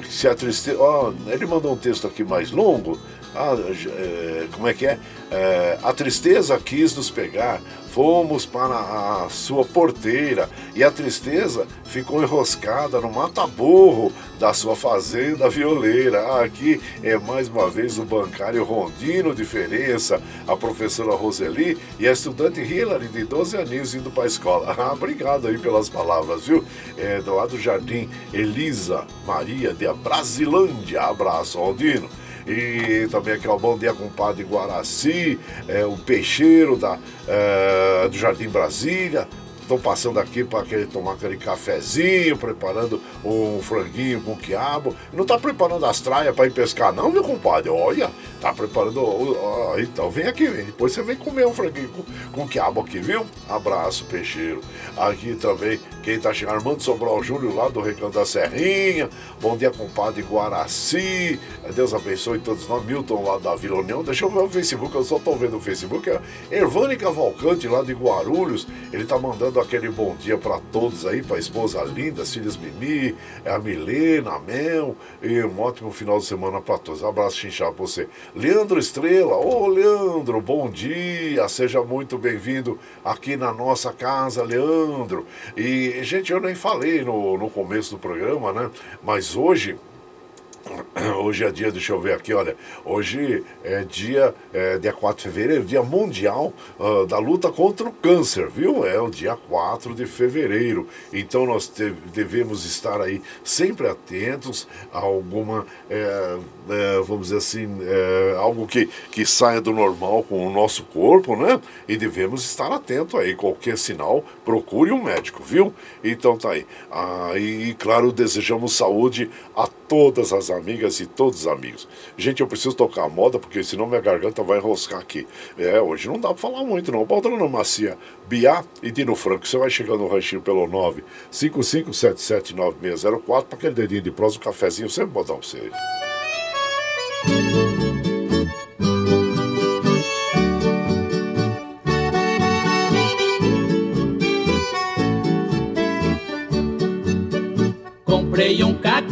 se a tristeza, ele mandou um texto aqui mais longo, ah, é, como é que é? é? A tristeza quis nos pegar, fomos para a sua porteira e a tristeza ficou enroscada no mata-burro da sua fazenda violeira. Aqui é mais uma vez o bancário Rondino Diferença, a professora Roseli e a estudante Hillary, de 12 aninhos, indo para a escola. Ah, obrigado aí pelas palavras, viu? É, do lado do Jardim Elisa Maria de Brasilândia. Abraço, Rondino. E também aqui, ó, bom dia, compadre Guaraci, é, o peixeiro da, é, do Jardim Brasília. Estão passando aqui para querer tomar aquele cafezinho, preparando um franguinho com quiabo. Não está preparando as traias para ir pescar, não, meu compadre? Olha, Tá preparando. então vem aqui, vem. Depois você vem comer um franguinho com, com quiabo aqui, viu? Abraço, peixeiro. Aqui também, quem tá chegando, Armando Sobral Júnior lá do Recanto da Serrinha. Bom dia, compadre Guaraci. Deus abençoe todos nós. Milton lá da Vila União. Deixa eu ver o Facebook, eu só tô vendo o Facebook. É Ervani Cavalcante lá de Guarulhos. Ele tá mandando aquele bom dia pra todos aí, pra esposa linda, as filhas Mimi, a Milena, a Mel. E um ótimo final de semana pra todos. Abraço, chinchado pra você. Leandro Estrela, ô Leandro, bom dia, seja muito bem-vindo aqui na nossa casa, Leandro. E, gente, eu nem falei no, no começo do programa, né? Mas hoje. Hoje é dia, deixa eu ver aqui, olha. Hoje é dia, é, dia 4 de fevereiro, dia mundial ah, da luta contra o câncer, viu? É o dia 4 de fevereiro. Então nós te- devemos estar aí sempre atentos a alguma, é, é, vamos dizer assim, é, algo que, que saia do normal com o nosso corpo, né? E devemos estar atento aí. Qualquer sinal, procure um médico, viu? Então tá aí. Ah, e, claro, desejamos saúde a todas as amigas e todos os amigos. Gente, eu preciso tocar a moda, porque senão minha garganta vai enroscar aqui. É, hoje não dá pra falar muito, não. Baldrana Macia, Biá e Dino Franco. Você vai chegando no ranchinho pelo 955779604 para aquele dedinho de prosa, um cafezinho, sempre bom dar pra você.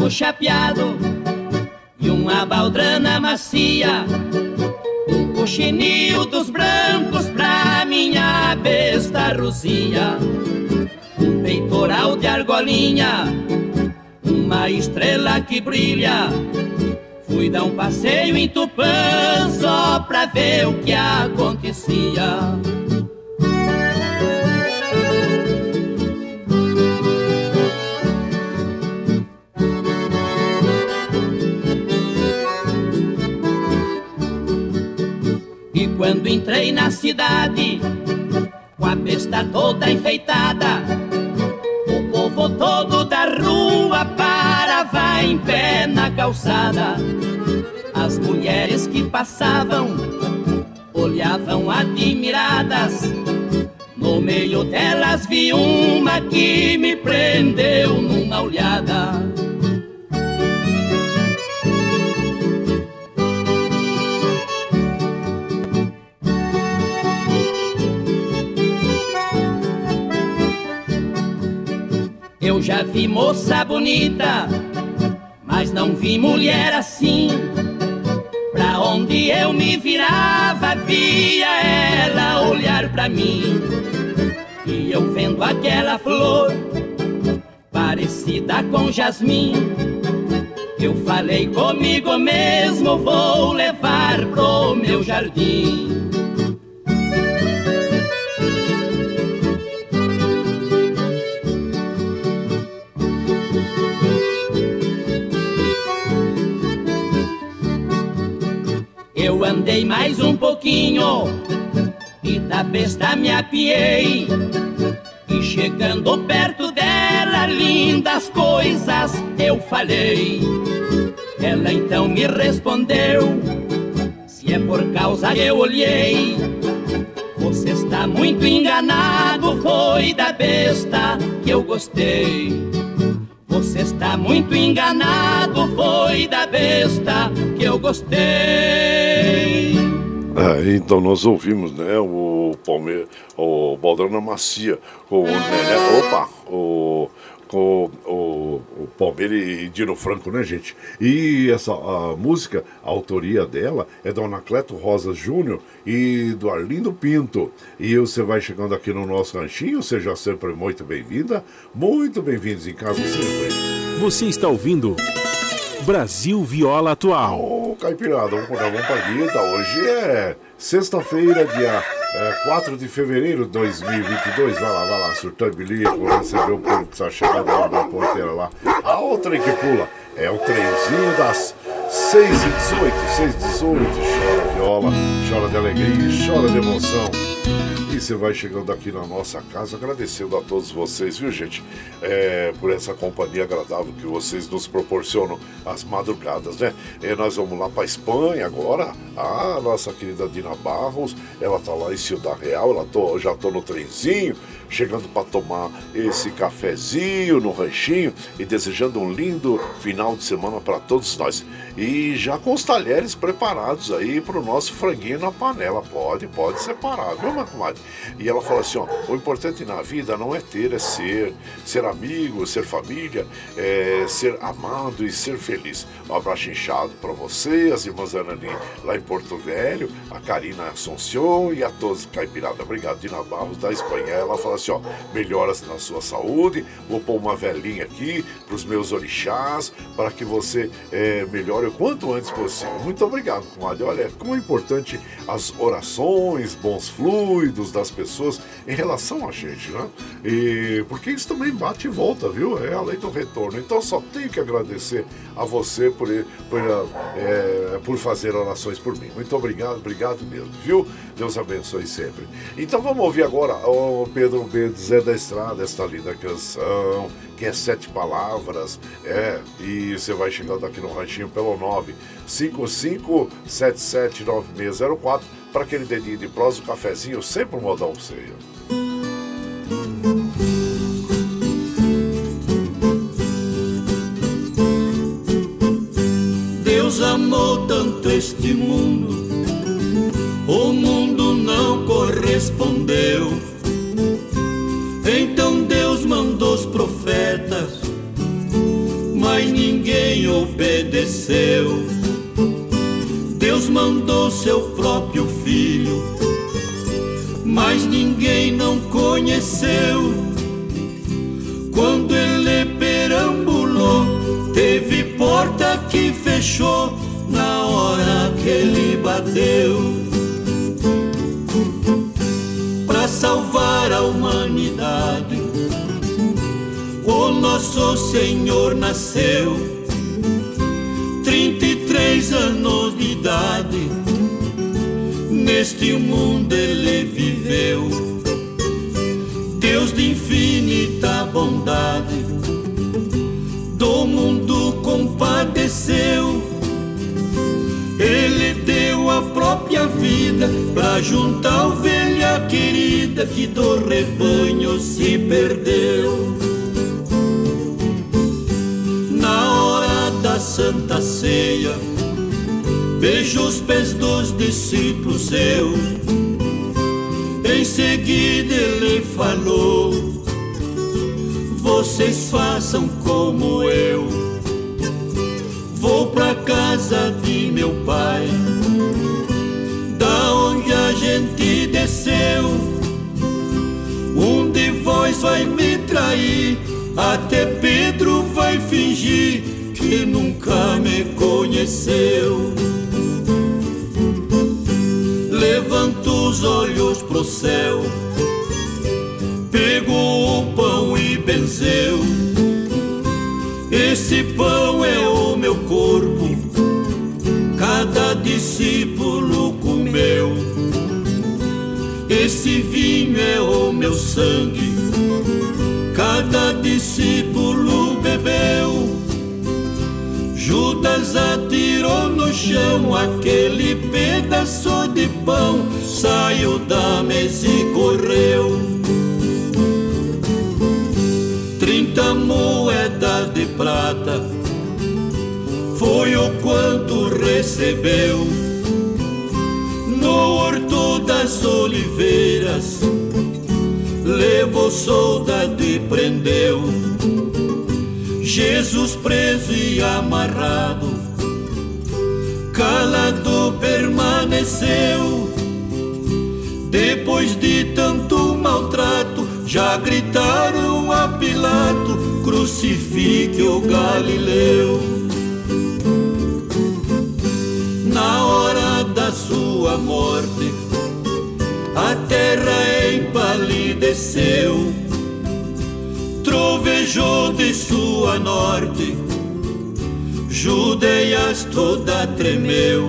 Caco chapeado e uma baldrana macia. Um coxinil dos brancos pra minha besta Rosia. Um peitoral de argolinha, uma estrela que brilha. Fui dar um passeio em Tupã só pra ver o que acontecia. Quando entrei na cidade, com a besta toda enfeitada, o povo todo da rua parava em pé na calçada. As mulheres que passavam olhavam admiradas. No meio delas vi uma que me prendeu numa olhada. Já vi moça bonita, mas não vi mulher assim. Pra onde eu me virava, via ela olhar pra mim. E eu vendo aquela flor, parecida com jasmim. Eu falei comigo mesmo, vou levar pro meu jardim. Andei mais um pouquinho e da besta me apiei. E chegando perto dela, lindas coisas eu falei. Ela então me respondeu: Se é por causa que eu olhei, você está muito enganado. Foi da besta que eu gostei. Você está muito enganado. Foi da besta que eu gostei. Ah, então nós ouvimos, né, o Palmeiras, o Baldrana Macia, o opa, o, com o, o Palmeiras e Dino Franco, né, gente? E essa a música, a autoria dela é do Anacleto Rosa Júnior e do Arlindo Pinto. E você vai chegando aqui no nosso ranchinho, seja sempre muito bem-vinda, muito bem-vindos em casa sempre. Você está ouvindo Brasil Viola Atual. Ô, Caipirada, vamos vamos pra guita. Hoje é sexta-feira, dia é, 4 de fevereiro de 2022. Vai lá, vai lá, surtando bilico, receber o povo que está chegando lá da porteira lá. A outra que pula é o trenzinho das 6 e 18 6 e 18 Chora viola, chora de alegria, chora de emoção. E você vai chegando aqui na nossa casa, agradecendo a todos vocês, viu, gente? É, por essa companhia agradável que vocês nos proporcionam às madrugadas, né? É, nós vamos lá para Espanha agora. A nossa querida Dina Barros, ela tá lá em Ciudad Real, ela tô, já tô no trenzinho, chegando para tomar esse cafezinho no ranchinho e desejando um lindo final de semana para todos nós. E já com os talheres preparados aí para o nosso franguinho na panela. Pode, pode separar, viu, minha? E ela fala assim: ó, o importante na vida não é ter, é ser. Ser amigo, ser família, é ser amado e ser feliz. Um abraço inchado para você, as irmãs Anani lá em Porto Velho, a Karina Assunção e a todos Caipirada. Obrigado, Dina Barros da Espanha. Ela fala assim: ó, melhoras na sua saúde, vou pôr uma velhinha aqui para os meus orixás, para que você é, melhore o quanto antes possível. Muito obrigado, comadre. Olha, como é importante as orações, bons fluidos das pessoas em relação a gente, né? E porque isso também bate e volta, viu? É a lei do retorno. Então só tenho que agradecer a você por, por, é, por fazer orações por mim. Muito obrigado, obrigado mesmo, viu? Deus abençoe sempre. Então vamos ouvir agora o Pedro B. Zé da Estrada, esta linda canção que é sete palavras, é, e você vai chegando aqui no ranchinho pelo 955779604 para aquele dedinho de prosa, o cafezinho, sempre um modão ceia. Deus amou tanto este mundo, o mundo não correspondeu. Então Deus mandou os profetas, mas ninguém obedeceu. Deus mandou seu próprio mas ninguém não conheceu. Quando ele perambulou, teve porta que fechou na hora que ele bateu. Para salvar a humanidade, o nosso Senhor nasceu. 33 anos de idade, neste mundo bondade, do mundo compadeceu. Ele deu a própria vida pra juntar a ovelha querida que do rebanho se perdeu. Na hora da Santa Ceia, beijo os pés dos discípulos seus. Em seguida ele falou: Vocês façam como eu. Vou pra casa de meu pai, da onde a gente desceu. Um de vós vai me trair, até Pedro vai fingir que nunca me conheceu. Levanta os olhos pro céu, discípulo comeu. Esse vinho é o meu sangue, cada discípulo bebeu. Judas atirou no chão aquele pedaço de pão, saiu da mesa e correu. Trinta moedas de prata foi o quanto recebeu no horto das oliveiras. Levou soldado e prendeu Jesus preso e amarrado, calado permaneceu. Depois de tanto maltrato, já gritaram a Pilato: crucifique o Galileu. Sua morte, a terra empalideceu trovejou de sua norte, Judeias toda tremeu,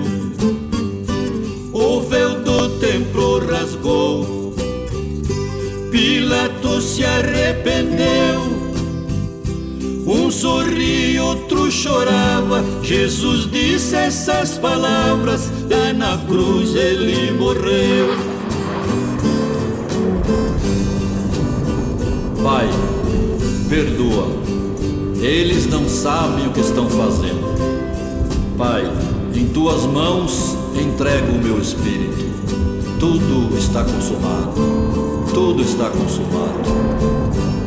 o véu do templo rasgou, Pilatos se arrependeu. Sorria, outro chorava. Jesus disse essas palavras, lá na cruz ele morreu. Pai, perdoa, eles não sabem o que estão fazendo. Pai, em tuas mãos entrego o meu espírito. Tudo está consumado. Tudo está consumado.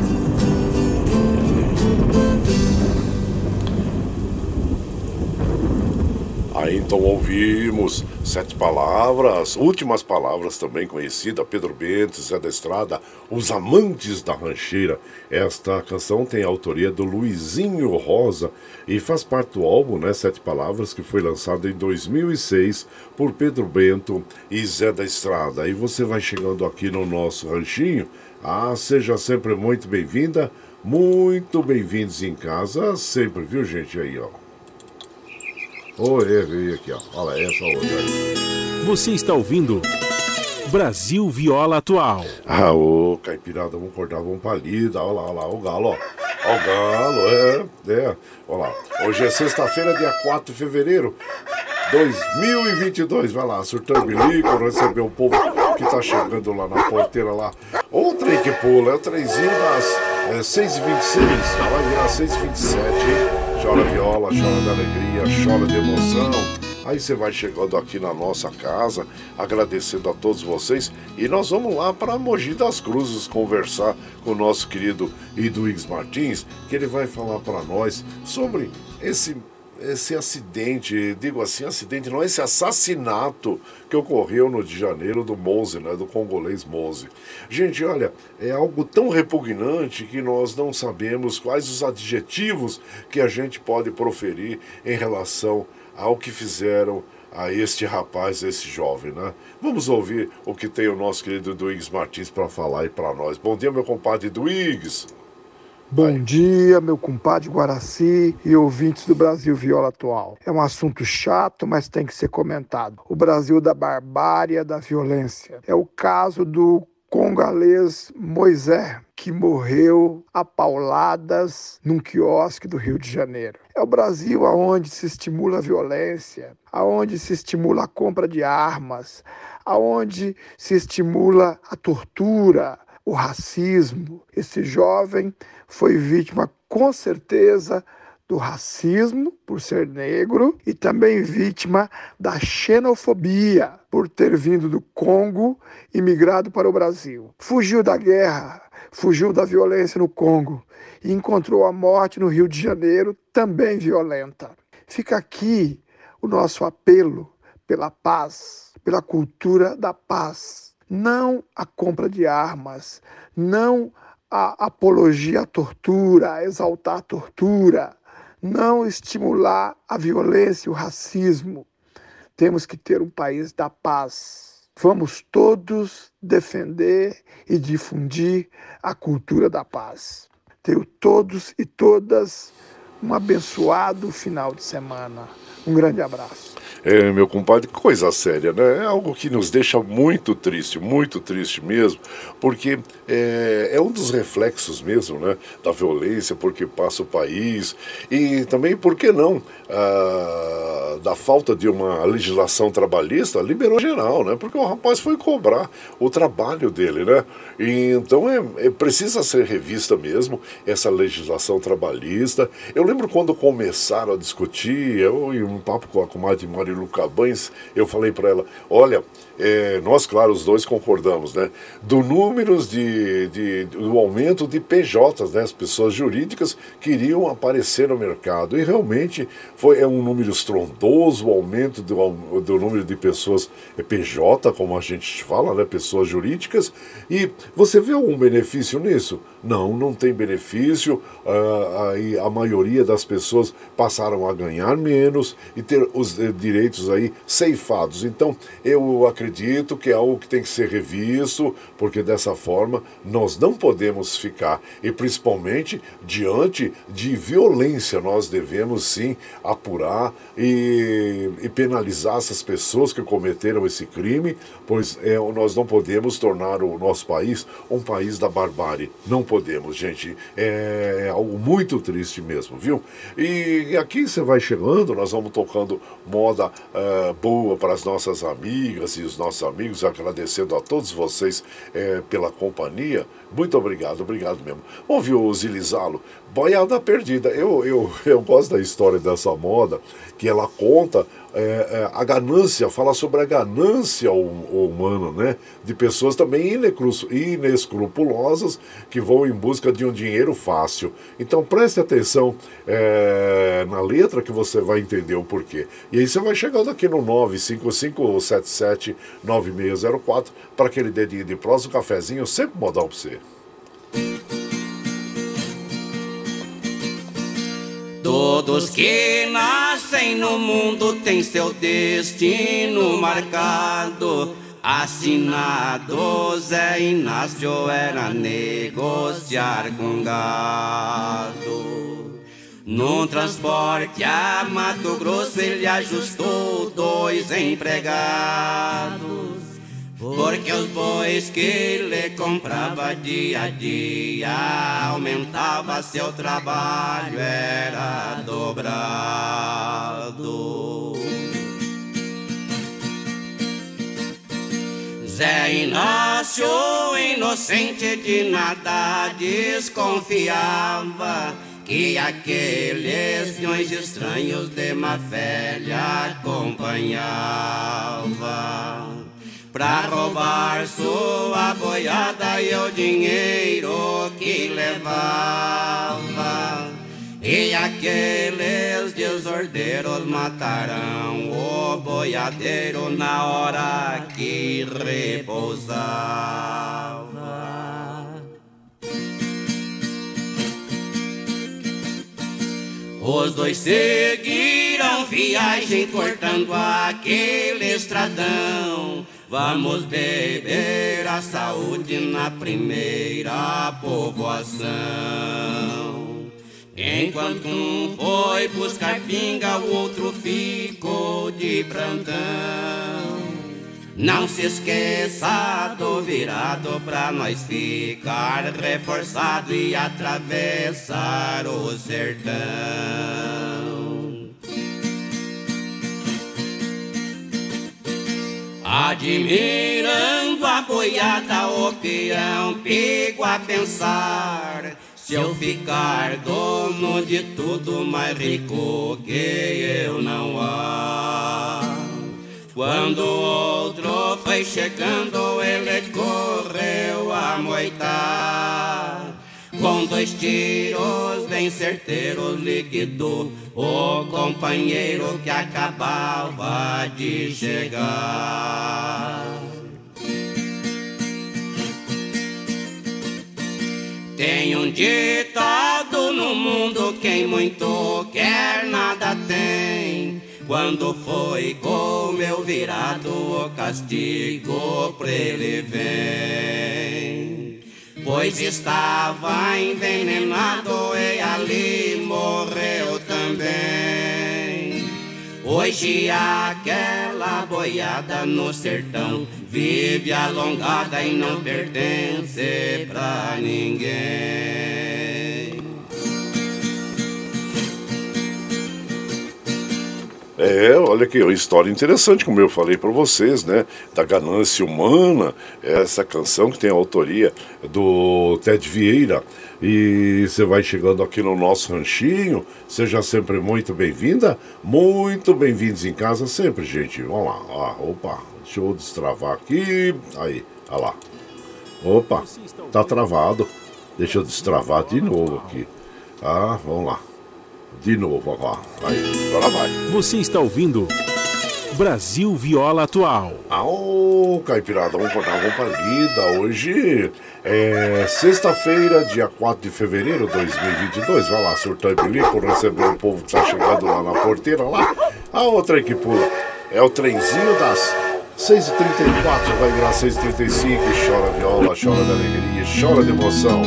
Aí então ouvimos sete palavras, últimas palavras também conhecida, Pedro Bentes, Zé da Estrada, Os Amantes da Rancheira. Esta canção tem a autoria do Luizinho Rosa e faz parte do álbum, né, Sete Palavras, que foi lançado em 2006 por Pedro Bento e Zé da Estrada. E você vai chegando aqui no nosso ranchinho. Ah, seja sempre muito bem-vinda, muito bem-vindos em casa, sempre, viu gente aí, ó. Oh, errei aqui, ó. Olha essa outra aí. Você está ouvindo Brasil Viola Atual. Ah, ô, caipirada, vamos cortar, vamos palida. Olha lá, olha lá, o galo, ó. Ó o galo, é, é. Olha lá. Hoje é sexta-feira, dia 4 de fevereiro. 2022, vai lá, surtando bilico, receber o povo que tá chegando lá na porteira lá. Ou o trem que pula, é o trenzinho das é, 6h26, já vai virar 6h27, hein? Chora viola, chora de alegria, chora de emoção. Aí você vai chegando aqui na nossa casa, agradecendo a todos vocês. E nós vamos lá para Mogi das Cruzes conversar com o nosso querido Iduígues Martins, que ele vai falar para nós sobre esse esse acidente, digo assim, acidente, não esse assassinato que ocorreu no de janeiro do Mose, né, do congolês Mose. Gente, olha, é algo tão repugnante que nós não sabemos quais os adjetivos que a gente pode proferir em relação ao que fizeram a este rapaz, a esse jovem, né? Vamos ouvir o que tem o nosso querido Duígues Martins para falar aí para nós. Bom dia, meu compadre Duígues. Bom dia, meu compadre Guaraci e ouvintes do Brasil Viola Atual. É um assunto chato, mas tem que ser comentado. O Brasil da barbárie, da violência. É o caso do congolês Moisés, que morreu a pauladas num quiosque do Rio de Janeiro. É o Brasil aonde se estimula a violência, aonde se estimula a compra de armas, aonde se estimula a tortura, o racismo. Esse jovem foi vítima, com certeza, do racismo por ser negro e também vítima da xenofobia por ter vindo do Congo e migrado para o Brasil. Fugiu da guerra, fugiu da violência no Congo e encontrou a morte no Rio de Janeiro, também violenta. Fica aqui o nosso apelo pela paz, pela cultura da paz não a compra de armas, não a apologia à tortura, a exaltar a tortura, não estimular a violência e o racismo. Temos que ter um país da paz. Vamos todos defender e difundir a cultura da paz. Tenho todos e todas um abençoado final de semana. Um grande abraço. É, meu compadre, coisa séria, né? É algo que nos deixa muito triste, muito triste mesmo, porque é, é, um dos reflexos mesmo, né? Da violência, porque passa o país, e também, por que não, da falta de uma legislação trabalhista, liberou geral, né? Porque o rapaz foi cobrar o trabalho dele, né? E, então é, é precisa ser revista mesmo essa legislação trabalhista. Eu lembro quando começaram a discutir, eu e um papo com a comadre Marilu Cabanes, eu falei para ela, olha, é, nós, claro, os dois concordamos, né? Do números de, de, do aumento de PJs, né? As pessoas jurídicas queriam aparecer no mercado. E realmente foi é um número estrondoso o aumento do, do número de pessoas é PJ, como a gente fala, né? Pessoas jurídicas. E você vê algum benefício nisso? Não, não tem benefício. Uh, aí a maioria das pessoas passaram a ganhar menos e ter os eh, direitos aí ceifados. Então, eu acredito que é algo que tem que ser revisto, porque dessa forma nós não podemos ficar. E principalmente diante de violência, nós devemos sim apurar e, e penalizar essas pessoas que cometeram esse crime, pois é, nós não podemos tornar o nosso país um país da barbárie. Não podemos, gente. É, é algo muito triste mesmo, viu? E aqui você vai chegando, nós vamos tocando moda uh, boa para as nossas amigas e os nossos amigos, agradecendo a todos vocês uh, pela companhia. Muito obrigado, obrigado mesmo. Ouviu o Zilizalo? Boiada Perdida. Eu, eu, eu gosto da história dessa moda, que ela conta é, é, a ganância, fala sobre a ganância humana, né? De pessoas também inescrupulosas que vão em busca de um dinheiro fácil. Então preste atenção é, na letra que você vai entender o porquê. E aí você vai chegando aqui no 955779604 para aquele dedinho de prosa, um cafezinho, sempre modal para você. Todos que nascem no mundo têm seu destino marcado. Assinado Zé Inácio era negociar com gado. Num transporte a Mato Grosso ele ajustou dois empregados. Porque os bois que ele comprava dia a dia aumentava seu trabalho, era dobrado. Zé Inácio, inocente de nada, desconfiava que aqueles peões estranhos de má velha acompanhava pra roubar sua boiada e o dinheiro que levava. E aqueles desordeiros matarão o boiadeiro na hora que repousava. Os dois seguiram viagem cortando aquele estradão Vamos beber a saúde na primeira povoação. Enquanto um foi buscar pinga, o outro ficou de plantão. Não se esqueça do virado pra nós ficar reforçado e atravessar o sertão. Admirando a boiada, o peão pego a pensar. Se eu ficar dono de tudo mais rico que eu não há. Quando outro foi chegando, ele correu a moitar. Com dois tiros bem certeiros liquidou o companheiro que acabava de chegar. Tem um ditado no mundo: quem muito quer, nada tem. Quando foi com meu virado, o castigo pra ele vem pois estava envenenado e ali morreu também. Hoje aquela boiada no sertão vive alongada e não pertence pra ninguém. É, olha uma história interessante, como eu falei para vocês, né? Da ganância humana, essa canção que tem a autoria do Ted Vieira. E você vai chegando aqui no nosso ranchinho, seja sempre muito bem-vinda, muito bem-vindos em casa sempre, gente. Vamos lá, ó, opa, deixa eu destravar aqui, aí, olha lá. Opa, tá travado, deixa eu destravar de novo aqui. Ah, vamos lá. De novo agora. Aí, agora vai. Você está ouvindo Brasil Viola Atual. Ô, Caipirada, vamos contar uma palida. Hoje é sexta-feira, dia 4 de fevereiro de 2022. Vai lá, surtar e bilico, receber o povo que tá chegando lá na porteira lá. A outra que pula é o trenzinho das 6h34, vai virar 6h35. Chora viola, chora de alegria, chora de emoção.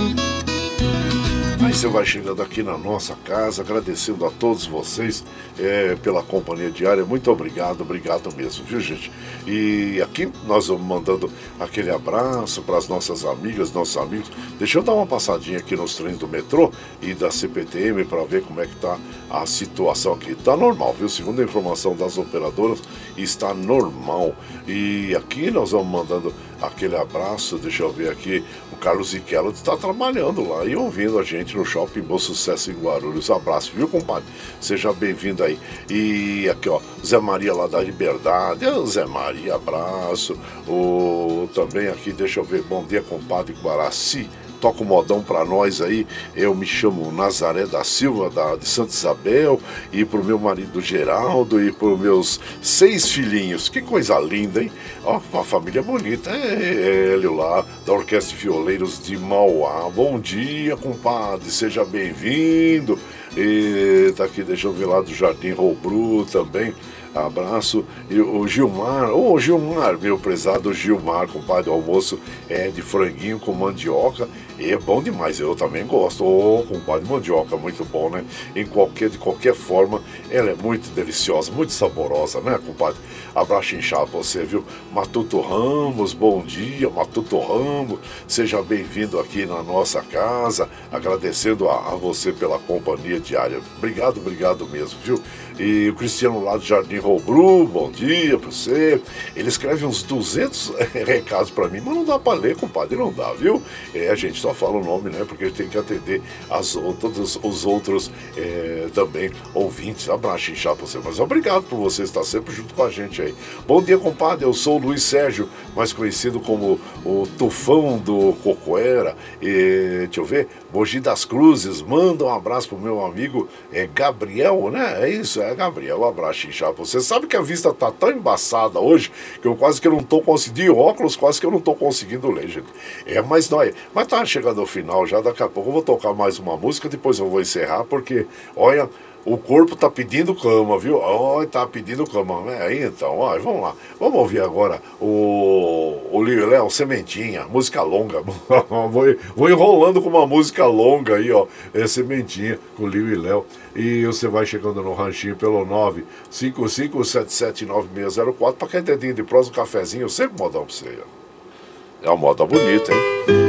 Você vai chegando aqui na nossa casa, agradecendo a todos vocês é, pela companhia diária. Muito obrigado, obrigado mesmo, viu gente? E aqui nós vamos mandando aquele abraço para as nossas amigas, nossos amigos. Deixa eu dar uma passadinha aqui nos trens do metrô e da CPTM para ver como é que tá a situação aqui. Tá normal, viu? Segundo a informação das operadoras, está normal. E aqui nós vamos mandando aquele abraço, deixa eu ver aqui, o Carlos Iquelo está trabalhando lá e ouvindo a gente no Shopping Bom Sucesso em Guarulhos. Abraço, viu, compadre? Seja bem-vindo aí. E aqui, ó, Zé Maria lá da Liberdade. Zé Maria, abraço. O, também aqui, deixa eu ver, bom dia, compadre Guaraci toca um modão para nós aí. Eu me chamo Nazaré da Silva, da, de Santa Isabel, e pro meu marido Geraldo e pro meus seis filhinhos. Que coisa linda, hein? Ó, uma família bonita. É, Hélio lá, da Orquestra de Violeiros de Mauá. Bom dia, compadre, seja bem-vindo. E tá aqui, deixa eu ver lá do Jardim Robru também. Abraço. E o Gilmar, ô Gilmar, meu prezado Gilmar, compadre, do almoço é de franguinho com mandioca. E é bom demais, eu também gosto. Ô, compadre, mandioca, muito bom, né? Em qualquer, de qualquer forma, ela é muito deliciosa, muito saborosa, né, compadre? Abraço inchado pra você, viu? Matuto Ramos, bom dia, Matuto Ramos. Seja bem-vindo aqui na nossa casa, agradecendo a, a você pela companhia diária. Obrigado, obrigado mesmo, viu? E o Cristiano lá do Jardim Robru, bom dia pra você. Ele escreve uns 200 recados pra mim, mas não dá pra ler, compadre, não dá, viu? É, a gente só fala o nome, né? Porque tem que atender as, todos os outros é, também ouvintes. Abraço inchado pra você. Mas obrigado por você estar sempre junto com a gente aí. Bom dia, compadre. Eu sou o Luiz Sérgio, mais conhecido como o Tufão do Cocoera. E, deixa eu ver, Mogi das Cruzes. Manda um abraço pro meu amigo é, Gabriel, né? É isso, é Gabriel. Um abraço inchado pra você. Sabe que a vista tá tão embaçada hoje que eu quase que não tô conseguindo, óculos quase que eu não tô conseguindo ler, gente. É, mas não é. Mas tá chegando ao final já, daqui a pouco eu vou tocar mais uma música, depois eu vou encerrar, porque, olha, o corpo tá pedindo cama, viu? Olha, tá pedindo cama. É, então, olha, vamos lá. Vamos ouvir agora o, o Léo, Sementinha, música longa. vou, vou enrolando com uma música longa aí, ó. É Sementinha, com Lio e Léo. E você vai chegando no ranchinho pelo 955779604 para quem dedinho de prosa, um cafezinho, sempre modão pra você. É uma moda bonita, hein?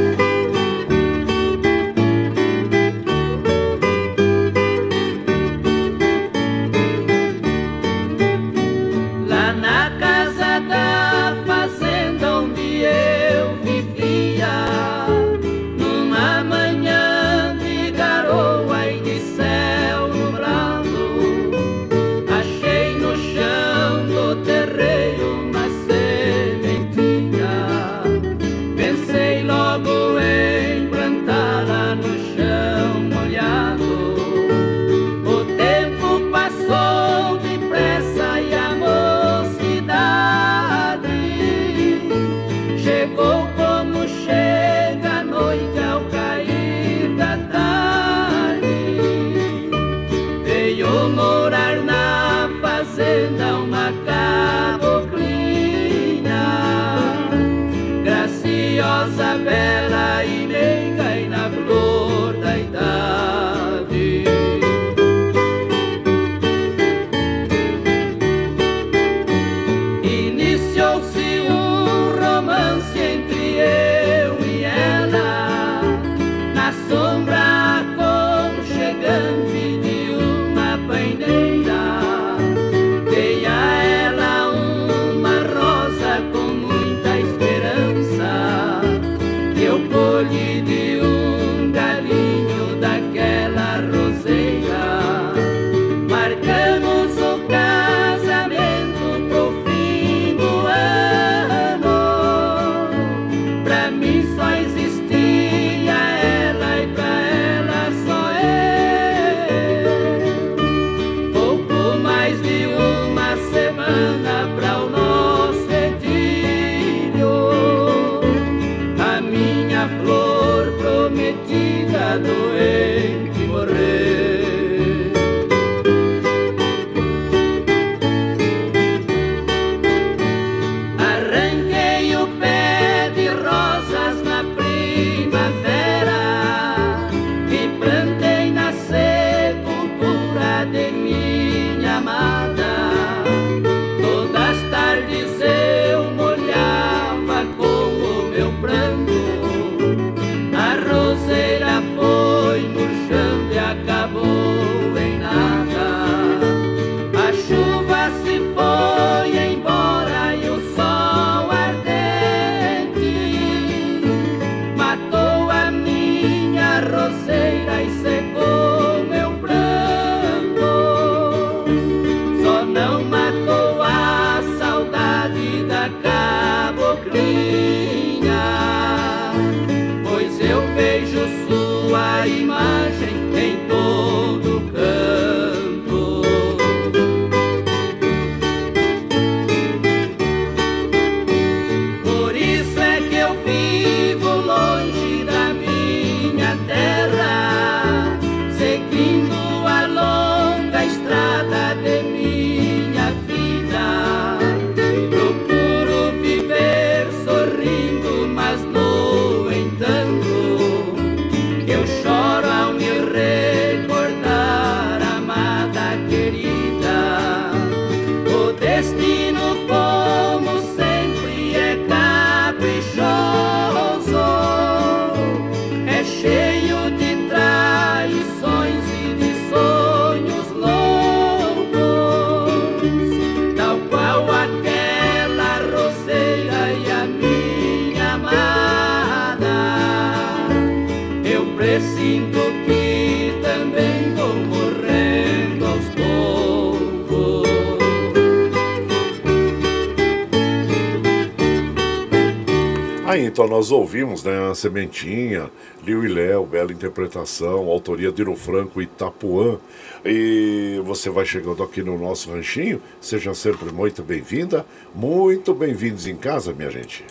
Nós ouvimos né, a Sementinha, Liu e Léo, bela interpretação, autoria de Iro Franco e Itapuã. E você vai chegando aqui no nosso ranchinho, seja sempre muito bem-vinda, muito bem-vindos em casa, minha gente.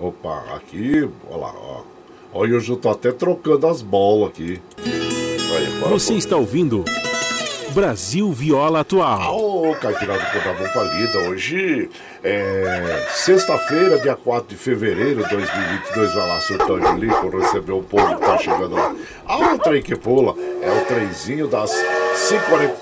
Opa, aqui, olha lá, ó. Olha, hoje eu tô até trocando as bolas aqui. Aí, Você está ouvindo Brasil Viola Atual. Caipirada com da Boa Palida, hoje é sexta-feira, dia 4 de fevereiro de 2022, vai lá, Sultão Angelico, recebeu o povo que tá chegando lá. Ah, o trem que pula é o trenzinho das 6h42,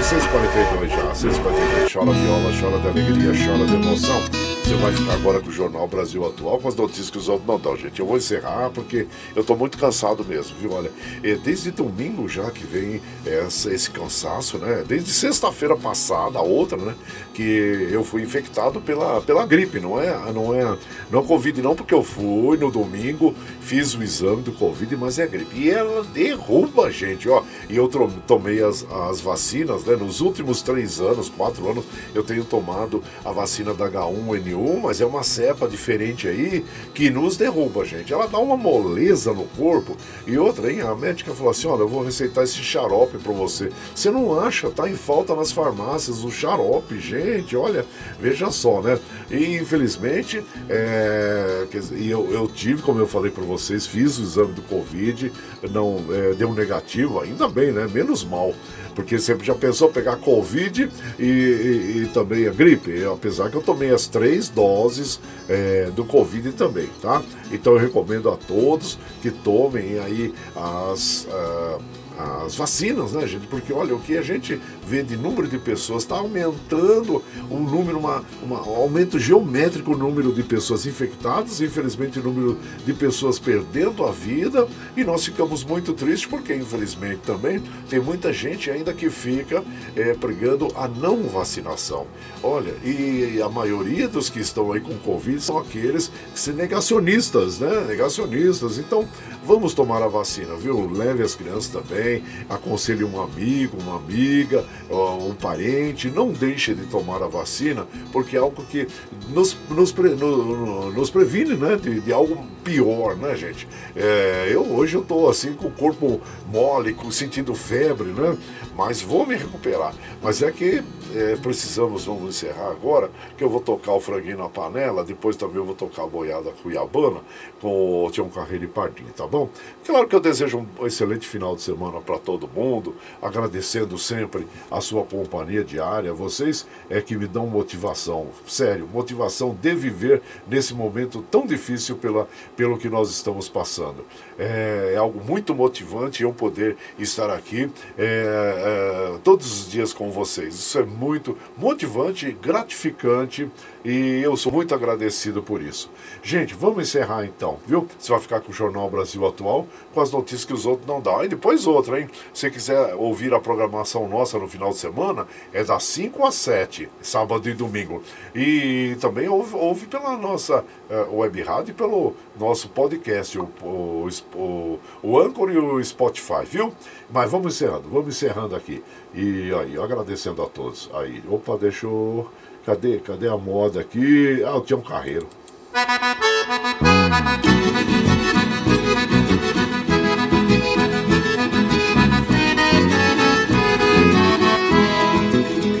6h42 já, 6h42, chora viola, chora de alegria, chora de emoção. Você vai ficar agora com o Jornal Brasil Atual, com as notícias que os outros não dão, gente. Eu vou encerrar porque eu tô muito cansado mesmo, viu? Olha, é, desde domingo já que vem essa, esse cansaço, né? Desde sexta-feira passada, a outra, né? Que eu fui infectado pela, pela gripe, não é? Não é não é Covid não, porque eu fui no domingo, fiz o exame do Covid, mas é gripe. E ela derruba a gente, ó. E eu tomei as, as vacinas, né? Nos últimos três anos, quatro anos, eu tenho tomado a vacina da H1N1, mas é uma cepa diferente aí que nos derruba, gente. Ela dá uma moleza no corpo. E outra, hein? A médica falou assim: olha, eu vou receitar esse xarope pra você. Você não acha? Tá em falta nas farmácias o xarope, gente. Olha, veja só, né? E infelizmente, é, e eu, eu tive, como eu falei pra vocês, fiz o exame do Covid, não é, deu negativo, ainda bem, né? Menos mal. Porque sempre já pensou pegar Covid e, e- e também a gripe, apesar que eu tomei as três doses é, do Covid também, tá? Então eu recomendo a todos que tomem aí as. ah, as vacinas, né, gente? Porque olha, o que a gente vê de número de pessoas está aumentando um número, uma, uma- um aumento geométrico o número de pessoas infectadas, infelizmente o número de pessoas perdendo a vida, e nós ficamos muito tristes porque, infelizmente, também tem muita gente ainda que fica é, pregando a não vacinação. Olha, e a maioria dos que estão aí com Covid são aqueles que são negacionistas, né? Negacionistas. Então, vamos tomar a vacina, viu? Leve as crianças também, também aconselhe um amigo, uma amiga, um parente, não deixe de tomar a vacina, porque é algo que nos, nos, pre, no, nos previne né, de, de, algo pior, né, gente? É, eu hoje eu tô assim com o corpo mole, com, sentindo febre, né? Mas vou me recuperar. Mas é que é, precisamos, vamos encerrar agora, que eu vou tocar o franguinho na panela, depois também eu vou tocar a boiada cuiabana com o Tião Carreiro e Pardinho, tá bom? Claro que eu desejo um excelente final de semana para todo mundo, agradecendo sempre a sua companhia diária. Vocês é que me dão motivação, sério, motivação de viver nesse momento tão difícil pela, pelo que nós estamos passando. É, é algo muito motivante eu poder estar aqui é, é, todos os dias com vocês. Isso é muito motivante, gratificante e eu sou muito agradecido por isso. Gente, vamos encerrar então, viu? Você vai ficar com o Jornal Brasil Atual, com as notícias que os outros não dão. E depois outra, hein? Se quiser ouvir a programação nossa no final de semana, é das 5 às 7, sábado e domingo. E também ouve, ouve pela nossa uh, web rádio e pelo nosso podcast, o, o, o, o Anchor e o Spotify, viu? Mas vamos encerrando, vamos encerrando aqui. E aí, agradecendo a todos. Aí, opa, deixa eu. Cadê, cadê a moda aqui? Ah, o Tião Carreiro.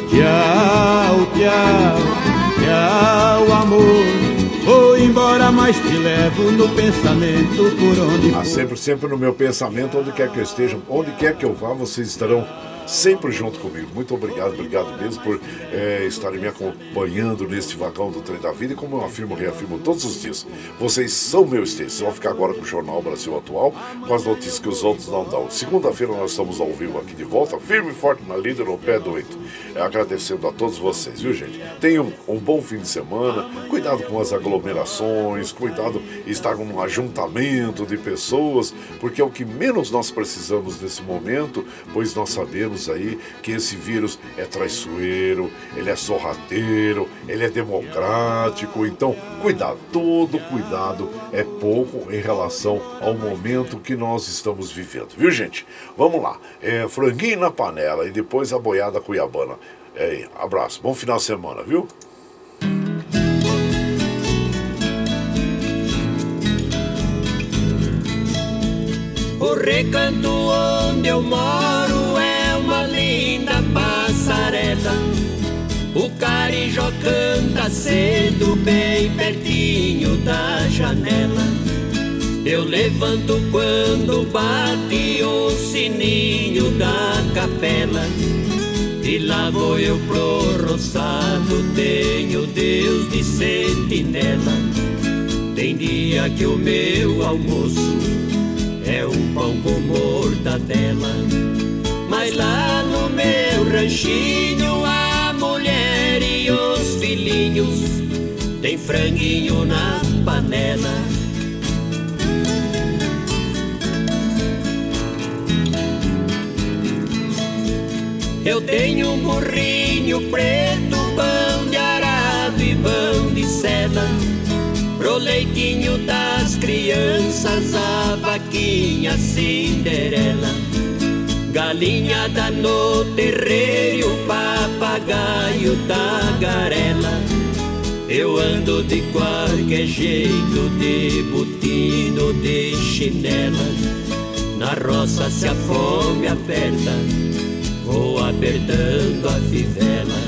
Tchau, tchau, tchau, amor. Vou embora, mas te levo no pensamento por onde ah, sempre, sempre no meu pensamento, onde quer que eu esteja, onde quer que eu vá, vocês estarão sempre junto comigo. Muito obrigado, obrigado mesmo por é, estarem me acompanhando neste vagão do trem da vida. E como eu afirmo, reafirmo todos os dias, vocês são meu extenso. Vou ficar agora com o Jornal Brasil Atual, com as notícias que os outros não dão. Segunda-feira nós estamos ao vivo aqui de volta, firme e forte na líder, no pé do oito. É, agradecendo a todos vocês, viu gente? Tenham um bom fim de semana, cuidado com as aglomerações, cuidado estar num ajuntamento de pessoas, porque é o que menos nós precisamos nesse momento, pois nós sabemos aí que esse vírus é traiçoeiro, ele é sorrateiro, ele é democrático. Então, cuidado, todo cuidado é pouco em relação ao momento que nós estamos vivendo, viu, gente? Vamos lá, é, franguinho na panela e depois a boiada cuiabana. É, abraço, bom final de semana, viu? O recanto onde eu moro O carijó canta cedo, bem pertinho da janela. Eu levanto quando bate o sininho da capela. E lá vou eu pro roçado, tenho Deus de sentinela. Tem dia que o meu almoço é um pão com mortadela. Mas lá no meu ranchinho a mulher e os filhinhos tem franguinho na panela. Eu tenho um burrinho preto, pão de arado e pão de seda. Pro leitinho das crianças, a vaquinha Cinderela. Galinhada no terreiro, papagaio da garela. Eu ando de qualquer jeito, de botino, de chinela. Na roça se a fome aperta, vou apertando a fivela.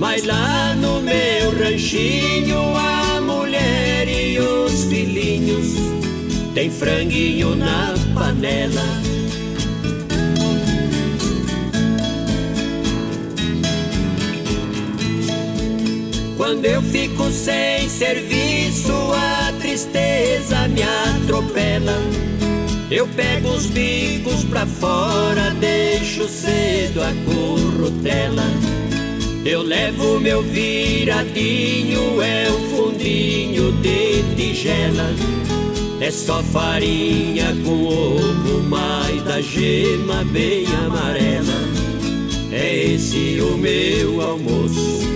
Mas lá no meu ranchinho, a mulher e os filhinhos tem franguinho na panela Quando eu fico sem serviço, a tristeza me atropela. Eu pego os bicos pra fora, deixo cedo a currutela. Eu levo meu viradinho, é um fundinho de tigela. É só farinha com ovo, mais da gema bem amarela. É esse o meu almoço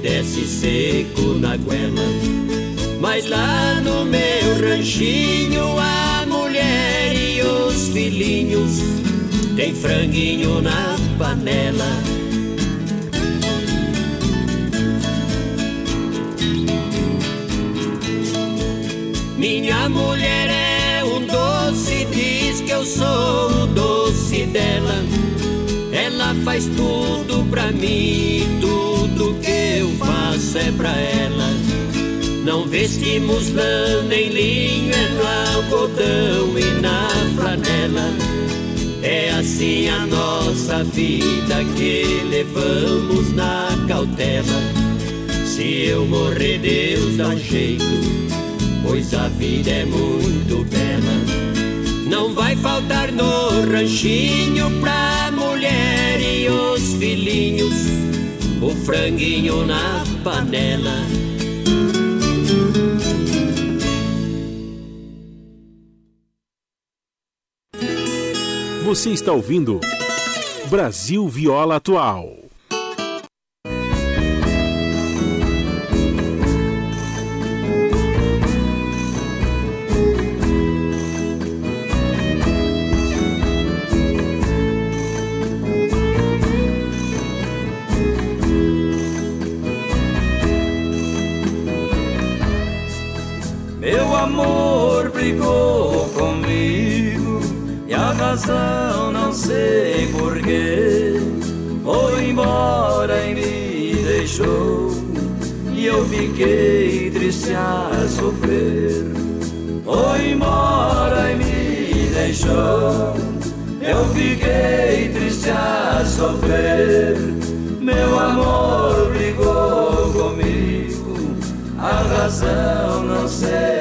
desce seco na goela. Mas lá no meu ranchinho a mulher e os filhinhos, tem franguinho na panela. Minha mulher é um doce, diz que eu sou o doce dela. Faz tudo pra mim, tudo que eu faço é pra ela. Não vestimos lã nem linho, é no algodão e na flanela. É assim a nossa vida que levamos na cautela. Se eu morrer, Deus dá jeito, pois a vida é muito bela. Não vai faltar no ranchinho pra mulher e os filhinhos, o franguinho na panela. Você está ouvindo Brasil Viola Atual. Amor brigou comigo e a razão não sei porquê. Foi embora e me deixou e eu fiquei triste a sofrer. Foi embora e me deixou, eu fiquei triste a sofrer. Meu amor brigou comigo, a razão não sei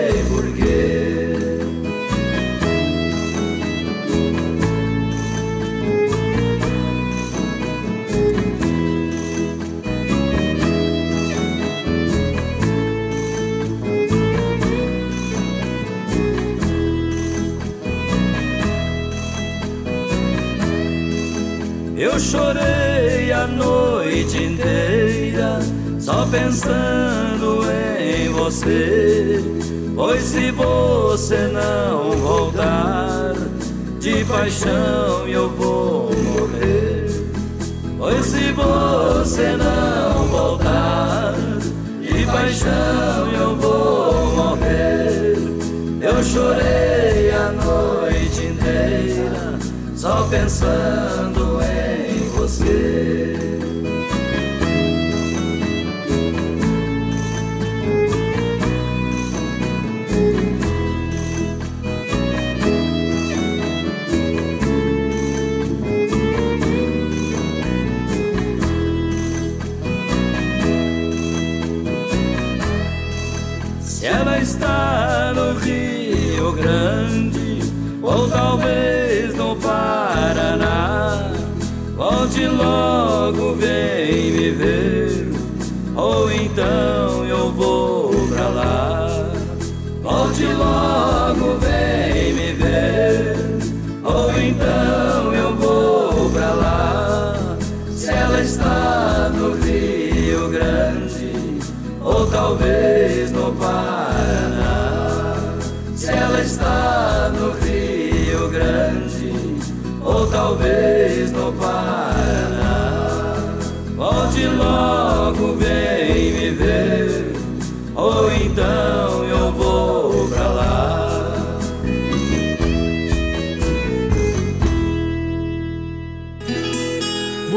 só pensando em você. Pois se você não voltar, de paixão eu vou morrer. Pois se você não voltar, de paixão eu vou morrer. Eu chorei a noite inteira, só pensando em você.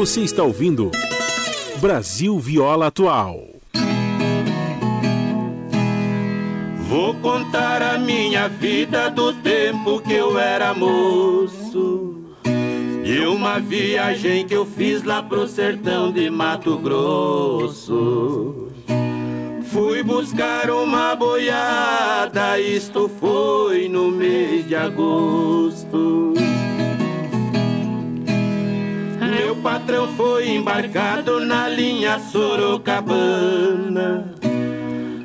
Você está ouvindo Brasil Viola Atual. Vou contar a minha vida do tempo que eu era moço. De uma viagem que eu fiz lá pro sertão de Mato Grosso. Fui buscar uma boiada, isto foi no mês de agosto. Patrão foi embarcado na linha Sorocabana.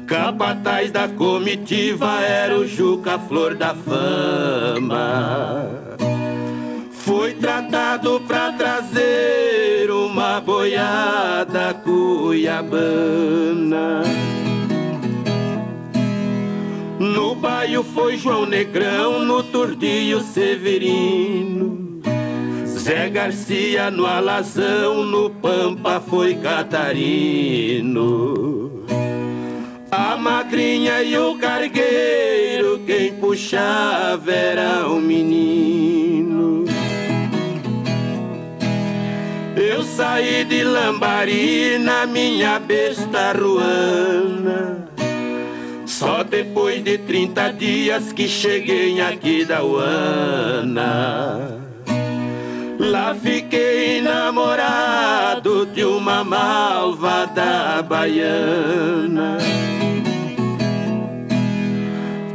Capataz da comitiva era o Juca Flor da Fama. Foi tratado pra trazer uma boiada cuiabana. No Sampaio foi João Negrão no Turdinho Severino. Zé Garcia no Alazão, no Pampa foi Catarino. A madrinha e o cargueiro, quem puxava era o menino. Eu saí de Lambari na minha besta ruana. Só depois de 30 dias que cheguei aqui da Uana. Lá fiquei namorado de uma malvada baiana.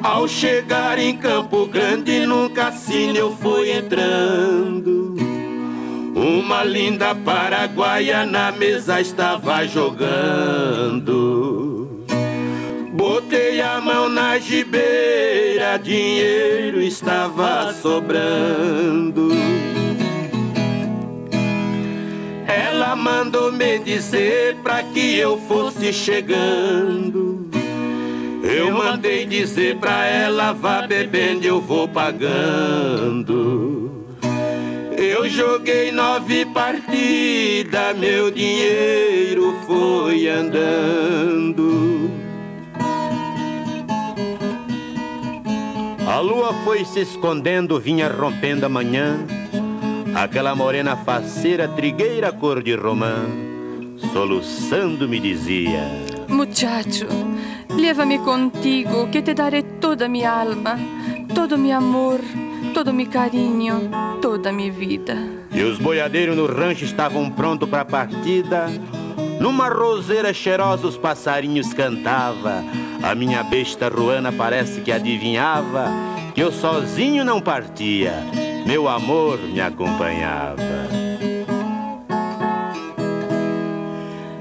Ao chegar em Campo Grande, num cassino eu fui entrando. Uma linda paraguaia na mesa estava jogando. Botei a mão na gibeira, dinheiro estava sobrando. Ela mandou me dizer pra que eu fosse chegando. Eu mandei dizer pra ela, vá bebendo, eu vou pagando. Eu joguei nove partidas, meu dinheiro foi andando. A lua foi se escondendo, vinha rompendo a manhã. Aquela morena faceira, trigueira cor de romã, soluçando me dizia: Muchacho, leva-me contigo, que te darei toda minha alma, todo meu amor, todo meu carinho, toda minha vida. E os boiadeiros no rancho estavam prontos para a partida. Numa roseira cheirosa os passarinhos cantava. A minha besta ruana parece que adivinhava que eu sozinho não partia, meu amor me acompanhava.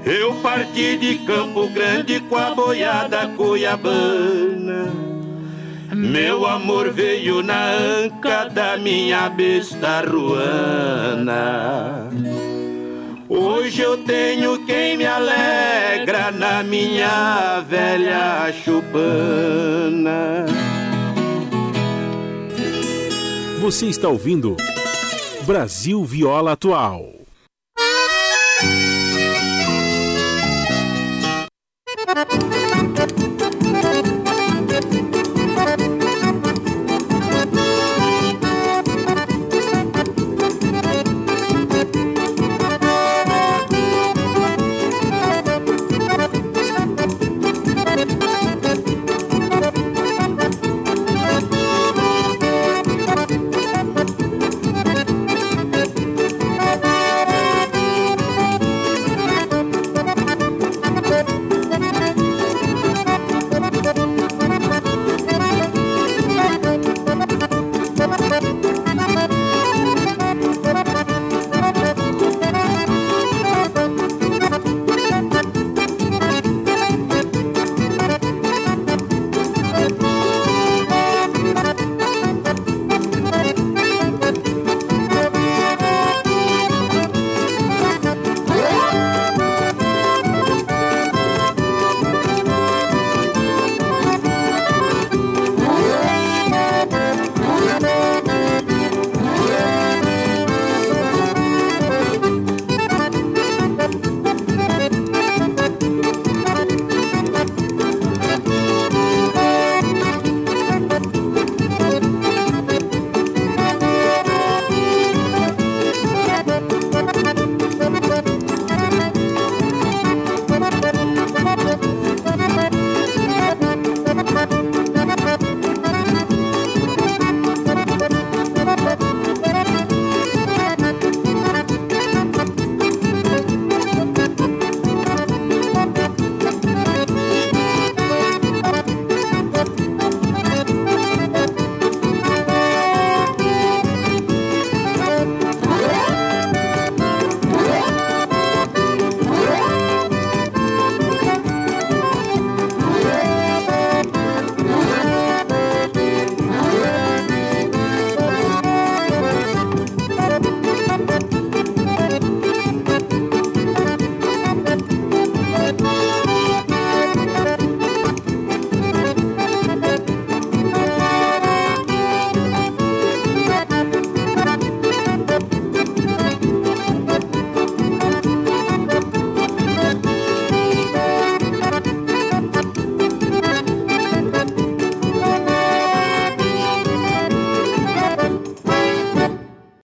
Eu parti de Campo Grande com a boiada cuiabana. Meu amor veio na anca da minha besta ruana. Hoje eu tenho quem me alegra na minha velha chupana. Você está ouvindo Brasil Viola Atual.